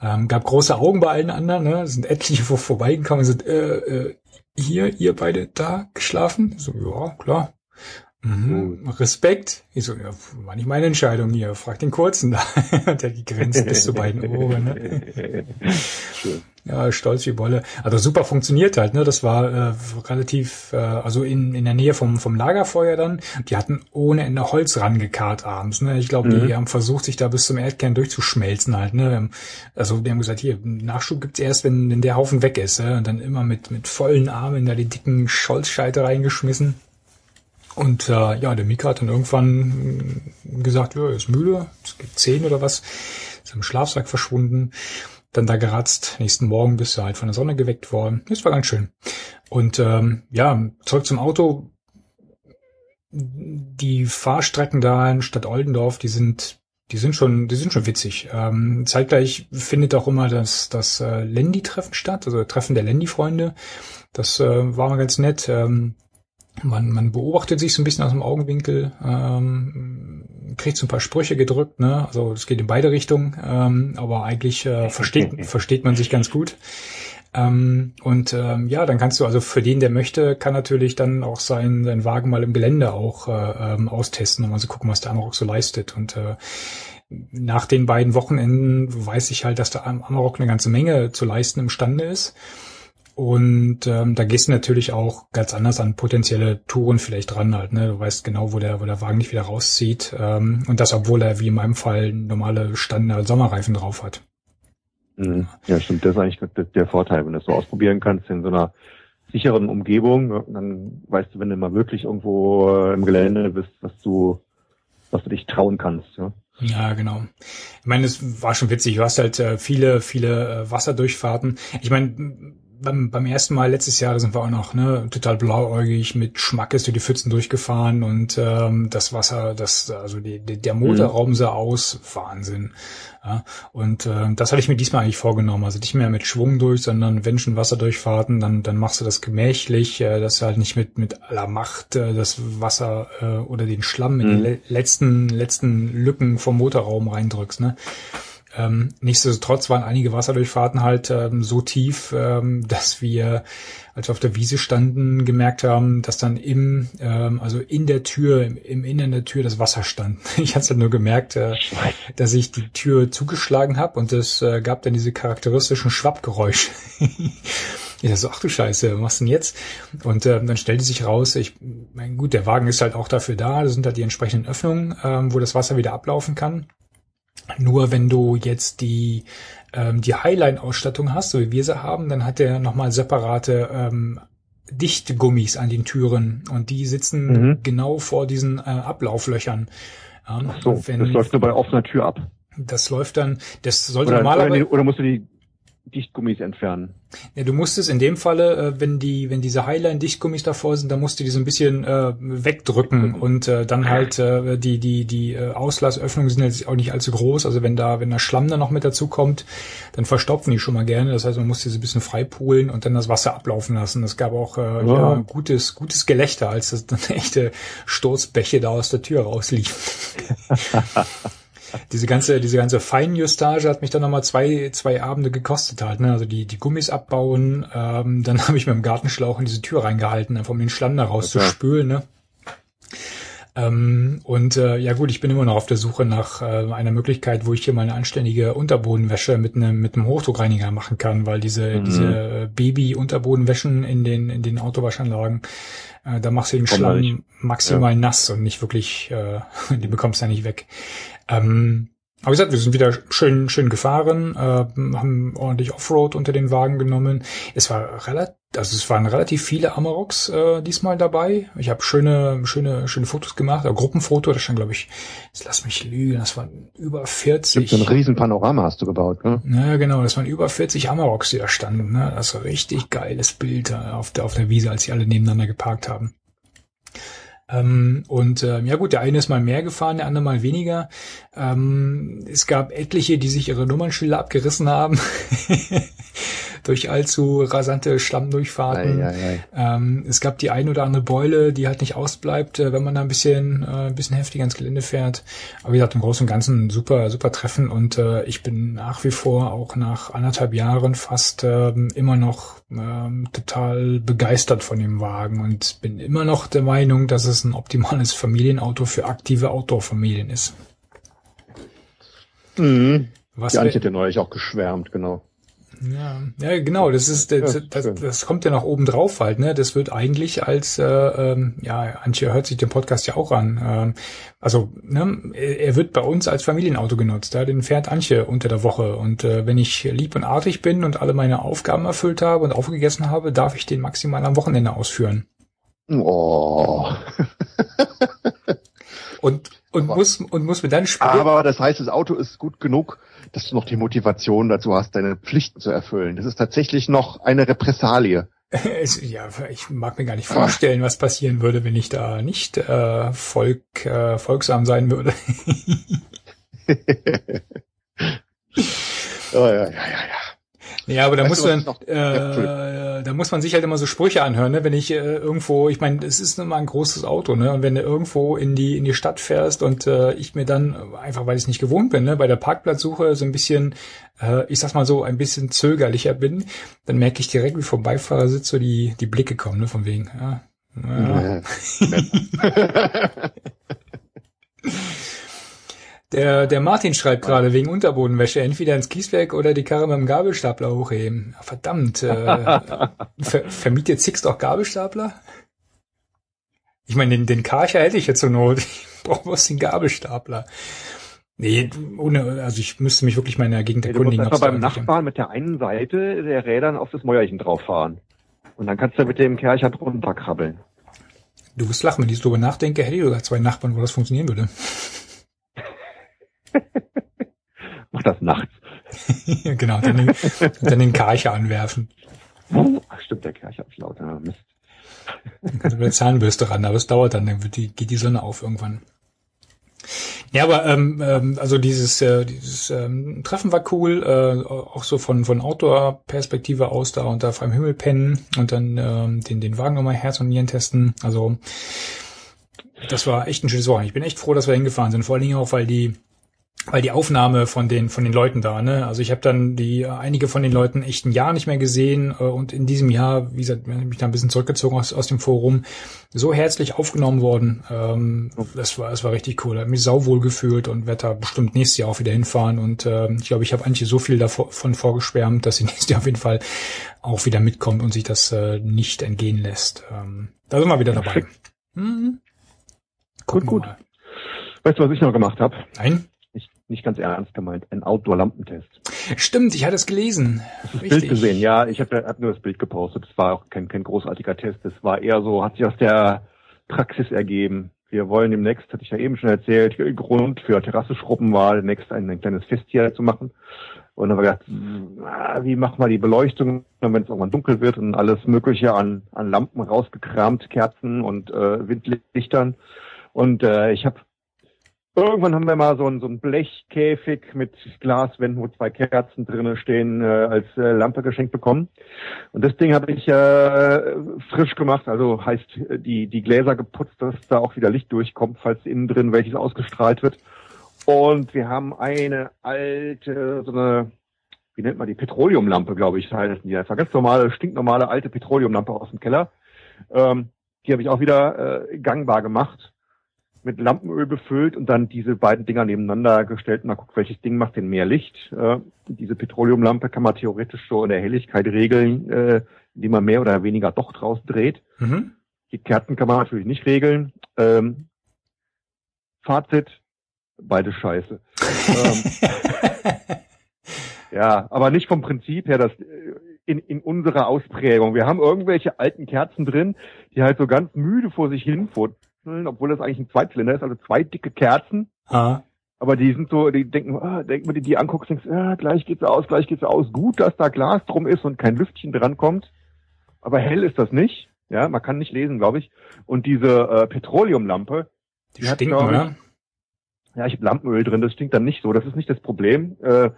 Ähm, gab große Augen bei allen anderen, ne? sind etliche vor, vorbeigekommen sind, äh, äh, hier, ihr beide da geschlafen? So, ja, klar. Mhm. Respekt. Ich so, ja, war nicht meine Entscheidung hier. Frag den Kurzen da. Der die Grenzen bis zu beiden Ohren. Ne? Ja, stolz wie Bolle. Also super funktioniert halt, ne? Das war äh, relativ, äh, also in, in der Nähe vom, vom Lagerfeuer dann. Die hatten ohne Ende Holz rangekarrt abends. Ne? Ich glaube, mhm. die haben versucht, sich da bis zum Erdkern durchzuschmelzen halt. Ne? Also die haben gesagt, hier, Nachschub gibt's erst, wenn, wenn der Haufen weg ist. Ja? Und dann immer mit, mit vollen Armen da die dicken Scholzscheite reingeschmissen. Und äh, ja, der Mika hat dann irgendwann gesagt, ja, er ist müde, es gibt zehn oder was, ist im Schlafsack verschwunden, dann da geratzt, nächsten Morgen bist du halt von der Sonne geweckt worden. Das war ganz schön. Und ähm, ja, zurück zum Auto. Die Fahrstrecken da in Stadt Oldendorf, die sind die sind schon, die sind schon witzig. Ähm, zeitgleich findet auch immer das, das äh, Lendi-Treffen statt, also Treffen der Lendi-Freunde. Das äh, war mal ganz nett. Ähm, man, man beobachtet sich so ein bisschen aus dem Augenwinkel, ähm, kriegt so ein paar Sprüche gedrückt, ne? Also es geht in beide Richtungen, ähm, aber eigentlich äh, versteht, versteht man sich ganz gut. Ähm, und ähm, ja, dann kannst du also für den, der möchte, kann natürlich dann auch sein, sein Wagen mal im Gelände auch äh, ähm, austesten und mal so gucken, was der Amarok so leistet. Und äh, nach den beiden Wochenenden weiß ich halt, dass der Amarok eine ganze Menge zu leisten imstande ist. Und ähm, da gehst du natürlich auch ganz anders an potenzielle Touren vielleicht dran halt. Ne? Du weißt genau, wo der, wo der Wagen nicht wieder rauszieht. Ähm, und das, obwohl er wie in meinem Fall normale Standard Sommerreifen drauf hat. Mhm. Ja, stimmt. Das ist eigentlich der Vorteil, wenn du das so ausprobieren kannst in so einer sicheren Umgebung, dann weißt du, wenn du mal wirklich irgendwo äh, im Gelände bist, was du, was du dich trauen kannst. Ja. Ja, genau. Ich meine, es war schon witzig. Du hast halt äh, viele, viele äh, Wasserdurchfahrten. Ich meine, beim, beim ersten Mal letztes Jahr, da sind wir auch noch ne, total blauäugig mit Schmackes durch die Pfützen durchgefahren und ähm, das Wasser, das also die, die, der Motorraum mhm. sah aus, Wahnsinn. Ja, und äh, das hatte ich mir diesmal eigentlich vorgenommen. Also nicht mehr mit Schwung durch, sondern wenn schon Wasser durchfahrten, dann, dann machst du das gemächlich, äh, dass du halt nicht mit, mit aller Macht äh, das Wasser äh, oder den Schlamm in mhm. die letzten, letzten Lücken vom Motorraum reindrückst. Ne? Ähm, nichtsdestotrotz waren einige Wasserdurchfahrten halt ähm, so tief, ähm, dass wir, als wir auf der Wiese standen, gemerkt haben, dass dann im, ähm, also in der Tür, im, im Innern der Tür das Wasser stand. Ich hatte halt nur gemerkt, äh, dass ich die Tür zugeschlagen habe und es äh, gab dann diese charakteristischen Schwappgeräusche. Ich dachte so, ach du Scheiße, was denn jetzt? Und äh, dann stellte sich raus, ich, mein gut, der Wagen ist halt auch dafür da, da sind halt die entsprechenden Öffnungen, ähm, wo das Wasser wieder ablaufen kann. Nur wenn du jetzt die ähm, die Highline-Ausstattung hast, so wie wir sie haben, dann hat der nochmal separate ähm, Dichtgummis an den Türen und die sitzen mhm. genau vor diesen äh, Ablauflöchern. Ja, Ach so, wenn, das läuft nur bei offener Tür ab. Das läuft dann, das sollte normalerweise. Oder musst du die Dichtgummis entfernen. Ja, du musst es in dem Falle, äh, wenn die, wenn diese Highline-Dichtgummis davor sind, dann musst du die so ein bisschen äh, wegdrücken und äh, dann halt äh, die, die, die äh, Auslassöffnungen sind jetzt auch nicht allzu groß. Also wenn da, wenn da Schlamm dann noch mit dazu kommt, dann verstopfen die schon mal gerne. Das heißt, man muss diese ein bisschen freipulen und dann das Wasser ablaufen lassen. Es gab auch äh, ja. ja gutes, gutes Gelächter, als das dann echte Sturzbäche da aus der Tür rausliefen. diese ganze, diese ganze Feinjustage hat mich dann nochmal zwei, zwei Abende gekostet halt, ne? Also die, die Gummis abbauen, ähm, dann habe ich mit dem Gartenschlauch in diese Tür reingehalten, einfach um den Schlamm da rauszuspülen, ne? Ähm, und äh, ja gut, ich bin immer noch auf der Suche nach äh, einer Möglichkeit, wo ich hier mal eine anständige Unterbodenwäsche mit einem mit einem Hochdruckreiniger machen kann, weil diese mhm. diese Baby-Unterbodenwäschen in den in den Autowaschanlagen, äh, da machst du den Schlamm maximal ja. nass und nicht wirklich, äh, die bekommst du ja nicht weg. Ähm, aber wie gesagt, wir sind wieder schön, schön gefahren, äh, haben ordentlich Offroad unter den Wagen genommen. Es war relativ, also es waren relativ viele Amaroks äh, diesmal dabei. Ich habe schöne, schöne, schöne Fotos gemacht, ein Gruppenfoto, das stand, glaube ich, jetzt lass mich lügen, das waren über 40. So ein riesen Panorama hast du gebaut, ne? Ja, genau, das waren über 40 Amaroks, die da standen. Ne? Das war richtig geiles Bild äh, auf der, auf der Wiese, als sie alle nebeneinander geparkt haben. Ähm, und äh, ja gut, der eine ist mal mehr gefahren, der andere mal weniger. Ähm, es gab etliche, die sich ihre Nummernschilder abgerissen haben. durch allzu rasante Schlammdurchfahrten. Ei, ei, ei. Ähm, es gab die ein oder andere Beule, die halt nicht ausbleibt, äh, wenn man da ein bisschen, äh, ein bisschen heftig ans Gelände fährt. Aber wie gesagt, im Großen und Ganzen super, super Treffen und äh, ich bin nach wie vor auch nach anderthalb Jahren fast äh, immer noch äh, total begeistert von dem Wagen und bin immer noch der Meinung, dass es ein optimales Familienauto für aktive Outdoor-Familien ist. Mhm. Was die Antje hat ja neulich auch geschwärmt, genau. Ja, ja, genau. Das ist das, das, das kommt ja noch oben drauf halt. Ne, das wird eigentlich als äh, ähm, ja, Antje hört sich den Podcast ja auch an. Ähm, also ne, er wird bei uns als Familienauto genutzt. Ja, den fährt Antje unter der Woche. Und äh, wenn ich lieb und artig bin und alle meine Aufgaben erfüllt habe und aufgegessen habe, darf ich den maximal am Wochenende ausführen. Oh. und und aber, muss und muss mir dann spielen. Aber das heißt, das Auto ist gut genug, dass du noch die Motivation dazu hast, deine Pflichten zu erfüllen. Das ist tatsächlich noch eine Repressalie. ja, ich mag mir gar nicht vorstellen, was passieren würde, wenn ich da nicht äh, Volk, äh, folgsam sein würde. oh, ja, ja, ja, ja. Ja, aber da muss man, äh, da muss man sich halt immer so Sprüche anhören, ne? Wenn ich äh, irgendwo, ich meine, es ist mal ein großes Auto, ne? Und wenn du irgendwo in die in die Stadt fährst und äh, ich mir dann einfach, weil ich es nicht gewohnt bin, ne, bei der Parkplatzsuche so ein bisschen, äh, ich sag's mal so, ein bisschen zögerlicher bin, dann merke ich direkt, wie vom Beifahrersitz so die die Blicke kommen, ne? Von wegen, ja. ja. Der, der Martin schreibt gerade wegen Unterbodenwäsche entweder ins Kieswerk oder die Karre mit dem Gabelstapler hochheben. Verdammt. Äh, ver, vermietet Sixt auch Gabelstapler? Ich meine, den, den Karcher hätte ich jetzt zur Not. Ich brauche bloß den Gabelstapler. Nee, ohne, also ich müsste mich wirklich mal in der Gegend erkundigen. Du musst beim Nachbarn mit der einen Seite der Rädern auf das Mäuerchen drauf fahren. Und dann kannst du mit dem Kercher drunter krabbeln. Du wirst lachen, wenn ich drüber nachdenke, hätte ich sogar zwei Nachbarn, wo das funktionieren würde. Mach das nachts. genau, dann den, dann den Karcher anwerfen. Ach stimmt, der Karcher ist laut. Ja, Mist. Dann kannst du mit der Zahnbürste ran, aber es dauert dann, dann wird die, geht die Sonne auf irgendwann. Ja, aber ähm, ähm, also dieses äh, dieses ähm, Treffen war cool, äh, auch so von von Outdoor-Perspektive aus da unter freiem Himmel pennen und dann ähm, den den Wagen nochmal Herz und Nieren testen. Also das war echt ein schönes Wochenende. Ich bin echt froh, dass wir hingefahren sind. Vor allen Dingen auch, weil die weil die Aufnahme von den von den Leuten da, ne? Also ich habe dann die einige von den Leuten echt ein Jahr nicht mehr gesehen äh, und in diesem Jahr, wie gesagt, bin ich da ein bisschen zurückgezogen aus, aus dem Forum, so herzlich aufgenommen worden. Ähm, das war das war richtig cool. Hat mich sauwohl gefühlt und werde da bestimmt nächstes Jahr auch wieder hinfahren und äh, ich glaube, ich habe eigentlich so viel davon vorgeschwärmt, dass sie nächstes Jahr auf jeden Fall auch wieder mitkommt und sich das äh, nicht entgehen lässt. Ähm, da sind wir wieder dabei. Mhm. Gut, gut. Mal. Weißt du, was ich noch gemacht habe? Nein. Ich nicht ganz ernst gemeint, ein Outdoor-Lampentest. Stimmt, ich hatte es gelesen. Das Bild gesehen? Ja, ich habe hab nur das Bild gepostet. Es war auch kein, kein großartiger Test. Es war eher so, hat sich aus der Praxis ergeben. Wir wollen demnächst, hatte ich ja eben schon erzählt, Grund für Terrasseschrubben war demnächst ein, ein kleines Fest hier zu machen. Und dann haben wir gedacht, wie machen wir die Beleuchtung, wenn es irgendwann dunkel wird und alles Mögliche an, an Lampen rausgekramt, Kerzen und äh, Windlichtern. Und äh, ich habe Irgendwann haben wir mal so einen, so einen Blechkäfig mit Glaswänden, wo zwei Kerzen drinnen stehen, äh, als äh, Lampe geschenkt bekommen. Und das Ding habe ich äh, frisch gemacht, also heißt die, die Gläser geputzt, dass da auch wieder Licht durchkommt, falls innen drin welches ausgestrahlt wird. Und wir haben eine alte, so eine, wie nennt man die, Petroleumlampe, glaube ich, heißt die einfach. Ganz normale, stinknormale alte Petroleumlampe aus dem Keller. Ähm, die habe ich auch wieder äh, gangbar gemacht mit Lampenöl befüllt und dann diese beiden Dinger nebeneinander gestellt und mal guckt, welches Ding macht denn mehr Licht. Äh, diese Petroleumlampe kann man theoretisch so in der Helligkeit regeln, äh, indem man mehr oder weniger doch draus dreht. Mhm. Die Kerzen kann man natürlich nicht regeln. Ähm, Fazit, beide scheiße. ähm, ja, aber nicht vom Prinzip her, dass äh, in, in unserer Ausprägung. Wir haben irgendwelche alten Kerzen drin, die halt so ganz müde vor sich hin obwohl das eigentlich ein Zweitzylinder ist, also zwei dicke Kerzen. Ah. Aber die sind so, die denken, ah, denk, wenn du die anguckst, denkst, ah, gleich geht's aus, gleich geht's aus. Gut, dass da Glas drum ist und kein Lüftchen dran kommt. Aber hell ist das nicht. Ja, man kann nicht lesen, glaube ich. Und diese äh, Petroleumlampe, die, die stinkt, hat, oder? Ja, ich habe Lampenöl drin, das stinkt dann nicht so. Das ist nicht das Problem. Äh,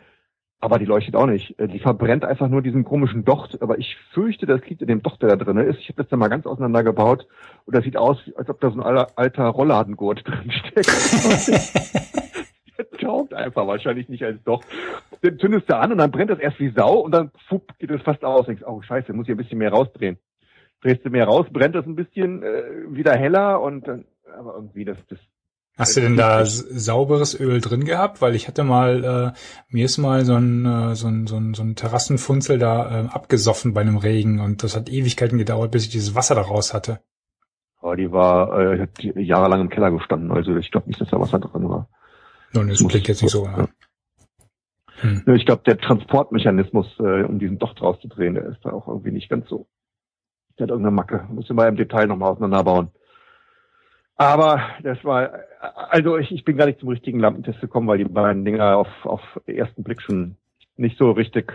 aber die leuchtet auch nicht. Äh, die verbrennt einfach nur diesen komischen Docht. Aber ich fürchte, das liegt in dem Docht, der da drin ist. Ich habe das dann mal ganz auseinandergebaut. Und das sieht aus, als ob da so ein alter Rolladengurt drin steckt. der taugt einfach wahrscheinlich nicht als Docht. Den zündest du an und dann brennt das erst wie Sau und dann fupp, geht es fast aus. Denkst, oh scheiße, muss ich ein bisschen mehr rausdrehen. Drehst du mehr raus, brennt das ein bisschen äh, wieder heller und dann, aber irgendwie das, das Hast du denn da sauberes Öl drin gehabt? Weil ich hatte mal, äh, mir ist mal so ein, äh, so ein, so ein, so ein Terrassenfunzel da äh, abgesoffen bei einem Regen und das hat Ewigkeiten gedauert, bis ich dieses Wasser da raus hatte. Ja, die war, äh, hat jahrelang im Keller gestanden, also ich glaube nicht, dass da Wasser drin war. Nun, das klingt jetzt nicht so. Ja. Hm. Ich glaube, der Transportmechanismus, äh, um diesen Docht rauszudrehen, der ist da auch irgendwie nicht ganz so. Der hat irgendeine Macke. Muss ich mal im Detail nochmal auseinanderbauen. Aber das war, also ich, ich bin gar nicht zum richtigen Lampentest gekommen, weil die beiden Dinger auf, auf ersten Blick schon nicht so richtig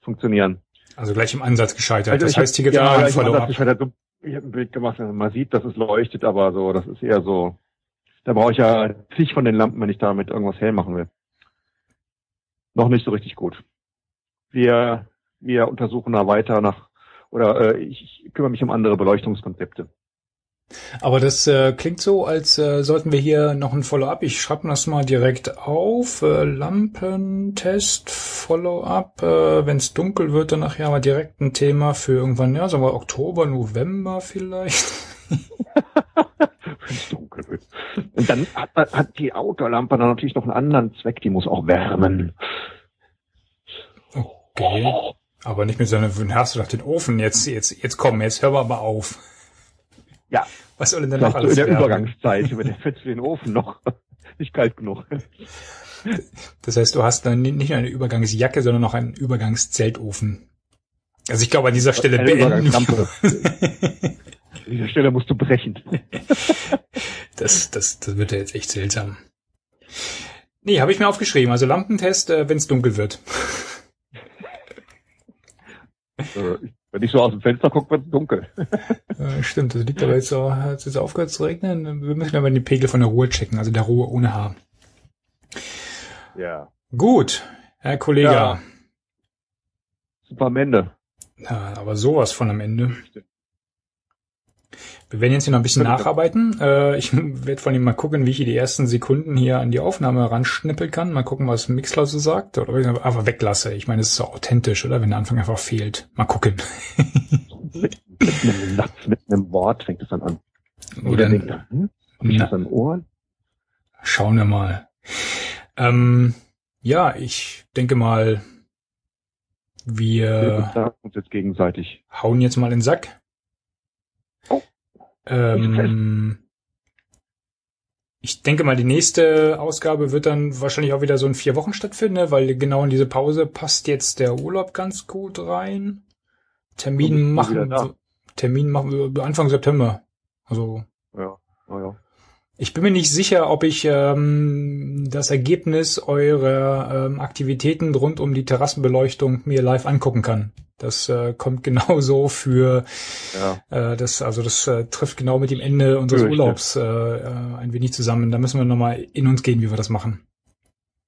funktionieren. Also gleich im Ansatz gescheitert. Also das heißt, hier gibt es ja, einen Follow-up. Ich habe ein Bild gemacht, man sieht, dass es leuchtet, aber so, das ist eher so, da brauche ich ja zig von den Lampen, wenn ich damit irgendwas hell machen will. Noch nicht so richtig gut. Wir, wir untersuchen da weiter nach, oder äh, ich, ich kümmere mich um andere Beleuchtungskonzepte. Aber das äh, klingt so, als äh, sollten wir hier noch ein Follow-up. Ich schreibe das mal direkt auf. Äh, Lampentest, Follow-up. Äh, Wenn es dunkel wird, dann nachher mal direkt ein Thema für irgendwann, ja, sagen wir Oktober, November vielleicht. Wenn es dunkel wird. Und dann hat, hat die Autolampe dann natürlich noch einen anderen Zweck. Die muss auch wärmen. Okay. Aber nicht mit so einem, hast du doch den Ofen. Jetzt, jetzt, jetzt komm, jetzt hör wir aber auf. Ja. Was soll denn denn noch alles so in der werden? Übergangszeit, über den fetzt den Ofen noch nicht kalt genug. Das heißt, du hast dann nicht nur eine Übergangsjacke, sondern noch einen Übergangszeltofen. Also ich glaube, an dieser Stelle eine beenden. an dieser Stelle musst du brechen. Das, das, das wird ja jetzt echt seltsam. Nee, habe ich mir aufgeschrieben. Also Lampentest, äh, wenn es dunkel wird. Äh, wenn ich so aus dem Fenster gucke, wird es dunkel. Ja, stimmt, das liegt aber jetzt so, hat es jetzt aufgehört zu regnen. Wir müssen aber den Pegel von der Ruhe checken, also der Ruhe ohne Haar. Ja. Gut, Herr Kollege. Ja. Super am Ende. Ja, aber sowas von am Ende. Wir werden jetzt hier noch ein bisschen nacharbeiten. Äh, ich werde von ihm mal gucken, wie ich hier die ersten Sekunden hier an die Aufnahme ranschnippeln kann. Mal gucken, was Mixler so sagt. Oder ob ich einfach weglasse. Ich meine, es ist so authentisch, oder? Wenn der Anfang einfach fehlt. Mal gucken. mit, einem Satz, mit einem Wort fängt es dann an. Oder denkt hm? Hab ich das an Ohren? Schauen wir mal. Ähm, ja, ich denke mal, wir, wir uns jetzt gegenseitig. hauen jetzt mal in den Sack. Ähm, Ich denke mal, die nächste Ausgabe wird dann wahrscheinlich auch wieder so in vier Wochen stattfinden, ne? weil genau in diese Pause passt jetzt der Urlaub ganz gut rein. Termin machen, Termin machen wir Anfang September. Also. Ja, ja, ja. Ich bin mir nicht sicher, ob ich ähm, das Ergebnis eurer ähm, Aktivitäten rund um die Terrassenbeleuchtung mir live angucken kann. Das äh, kommt genauso für ja. äh, das, also das äh, trifft genau mit dem Ende unseres Fürchte. Urlaubs äh, äh, ein wenig zusammen. Da müssen wir nochmal in uns gehen, wie wir das machen.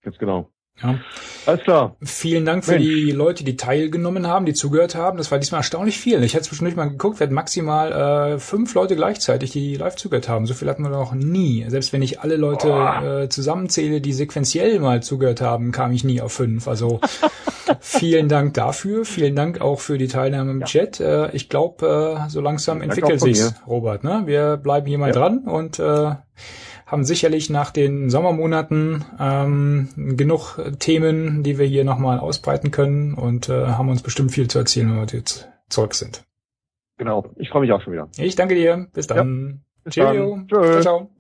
Ganz genau. Ja. Alles klar. Vielen Dank für Mensch. die Leute, die teilgenommen haben, die zugehört haben. Das war diesmal erstaunlich viel. Ich hatte zwischendurch mal geguckt, wir hatten maximal äh, fünf Leute gleichzeitig, die live zugehört haben. So viel hatten wir noch nie. Selbst wenn ich alle Leute äh, zusammenzähle, die sequenziell mal zugehört haben, kam ich nie auf fünf. Also vielen Dank dafür. Vielen Dank auch für die Teilnahme im ja. Chat. Äh, ich glaube, äh, so langsam entwickelt sich's, Robert. Ne? Wir bleiben hier mal ja. dran und äh, haben sicherlich nach den Sommermonaten ähm, genug Themen, die wir hier nochmal ausbreiten können und äh, haben uns bestimmt viel zu erzählen, wenn wir jetzt zurück sind. Genau, ich freue mich auch schon wieder. Ich danke dir. Bis dann. Ja, bis Cheerio. Dann. Tschüss. Ciao, ciao.